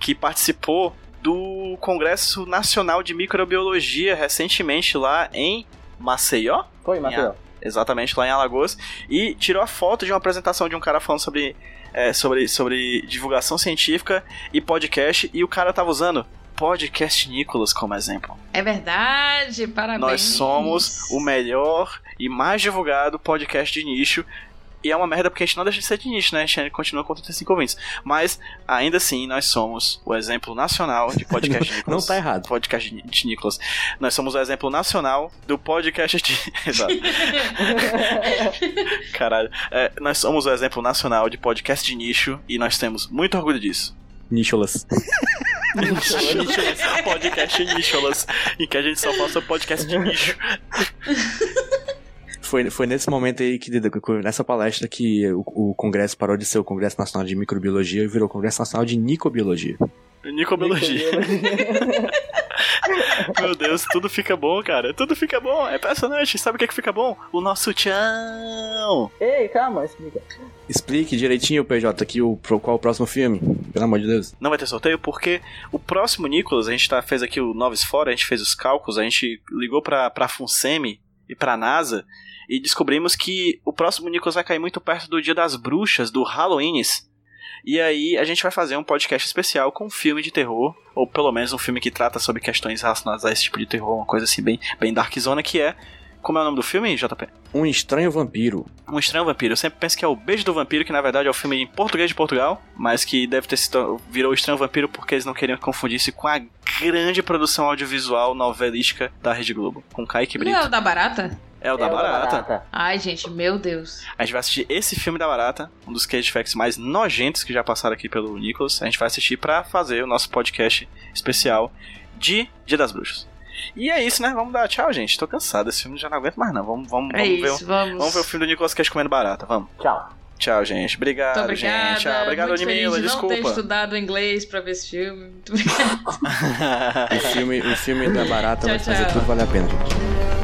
que participou do Congresso Nacional de Microbiologia recentemente lá em Maceió.
Foi, Matheus.
Exatamente, lá em Alagoas. E tirou a foto de uma apresentação de um cara falando sobre, é, sobre, sobre divulgação científica e podcast. E o cara tava usando Podcast Nicolas como exemplo.
É verdade, parabéns.
Nós somos o melhor e mais divulgado podcast de nicho. E é uma merda porque a gente não deixa de ser de nicho, né? A gente continua com 35 ouvintes. Mas, ainda assim, nós somos o exemplo nacional de podcast de Nicolas.
Não tá errado.
Podcast de- Nicolas. Nós somos o exemplo nacional do podcast de. Exato. Caralho. É, nós somos o exemplo nacional de podcast de nicho e nós temos muito orgulho disso.
Nicholas.
Nicholas, podcast Nicholas, em que a gente só faça podcast de nicho.
Foi, foi nesse momento aí que, nessa palestra, que o, o Congresso parou de ser o Congresso Nacional de Microbiologia e virou o Congresso Nacional de Nicobiologia.
Nicobiologia. Meu Deus, tudo fica bom, cara. Tudo fica bom. É impressionante. Sabe o que, é que fica bom? O nosso tchau.
Ei, calma, explica.
Explique direitinho, PJ, aqui o, pro- qual o próximo filme. Pelo amor de Deus.
Não vai ter sorteio porque o próximo Nicolas, a gente tá, fez aqui o Noves Fora, a gente fez os cálculos, a gente ligou pra, pra FUNSEMI e pra NASA e descobrimos que o próximo Nicolas vai cair muito perto do Dia das Bruxas, do Halloween's. E aí a gente vai fazer um podcast especial com um filme de terror, ou pelo menos um filme que trata sobre questões relacionadas a esse tipo de terror, uma coisa assim bem, bem darkzona, que é... Como é o nome do filme, JP?
Um Estranho Vampiro.
Um Estranho Vampiro. Eu sempre penso que é o Beijo do Vampiro, que na verdade é o filme em português de Portugal, mas que deve ter sido virou o Estranho Vampiro porque eles não queriam confundir isso com a grande produção audiovisual novelística da Rede Globo, com Kaique
Não
Brito.
é o da barata?
É o da
É
Barata.
Ai, gente, meu Deus.
A gente vai assistir esse filme da Barata, um dos cage facts mais nojentos que já passaram aqui pelo Nicholas. A gente vai assistir pra fazer o nosso podcast especial de Dia das Bruxas. E é isso, né? Vamos dar tchau, gente. Tô cansado. Esse filme já não aguento mais, não. Vamos, vamos,
É
vamos ver,
isso,
o-
vamos.
vamos ver o filme do Nicolas Cage comendo barata. Vamos.
Tchau.
Tchau, gente. Obrigado,
Muito obrigada.
gente. Tchau. Obrigado,
muito feliz
Ludmilla.
de não ter
Desculpa.
estudado inglês pra ver esse filme. Muito obrigada.
O filme, o filme da Barata vai
Tchau,
fazer
tchau.
tudo valer a pena, gente.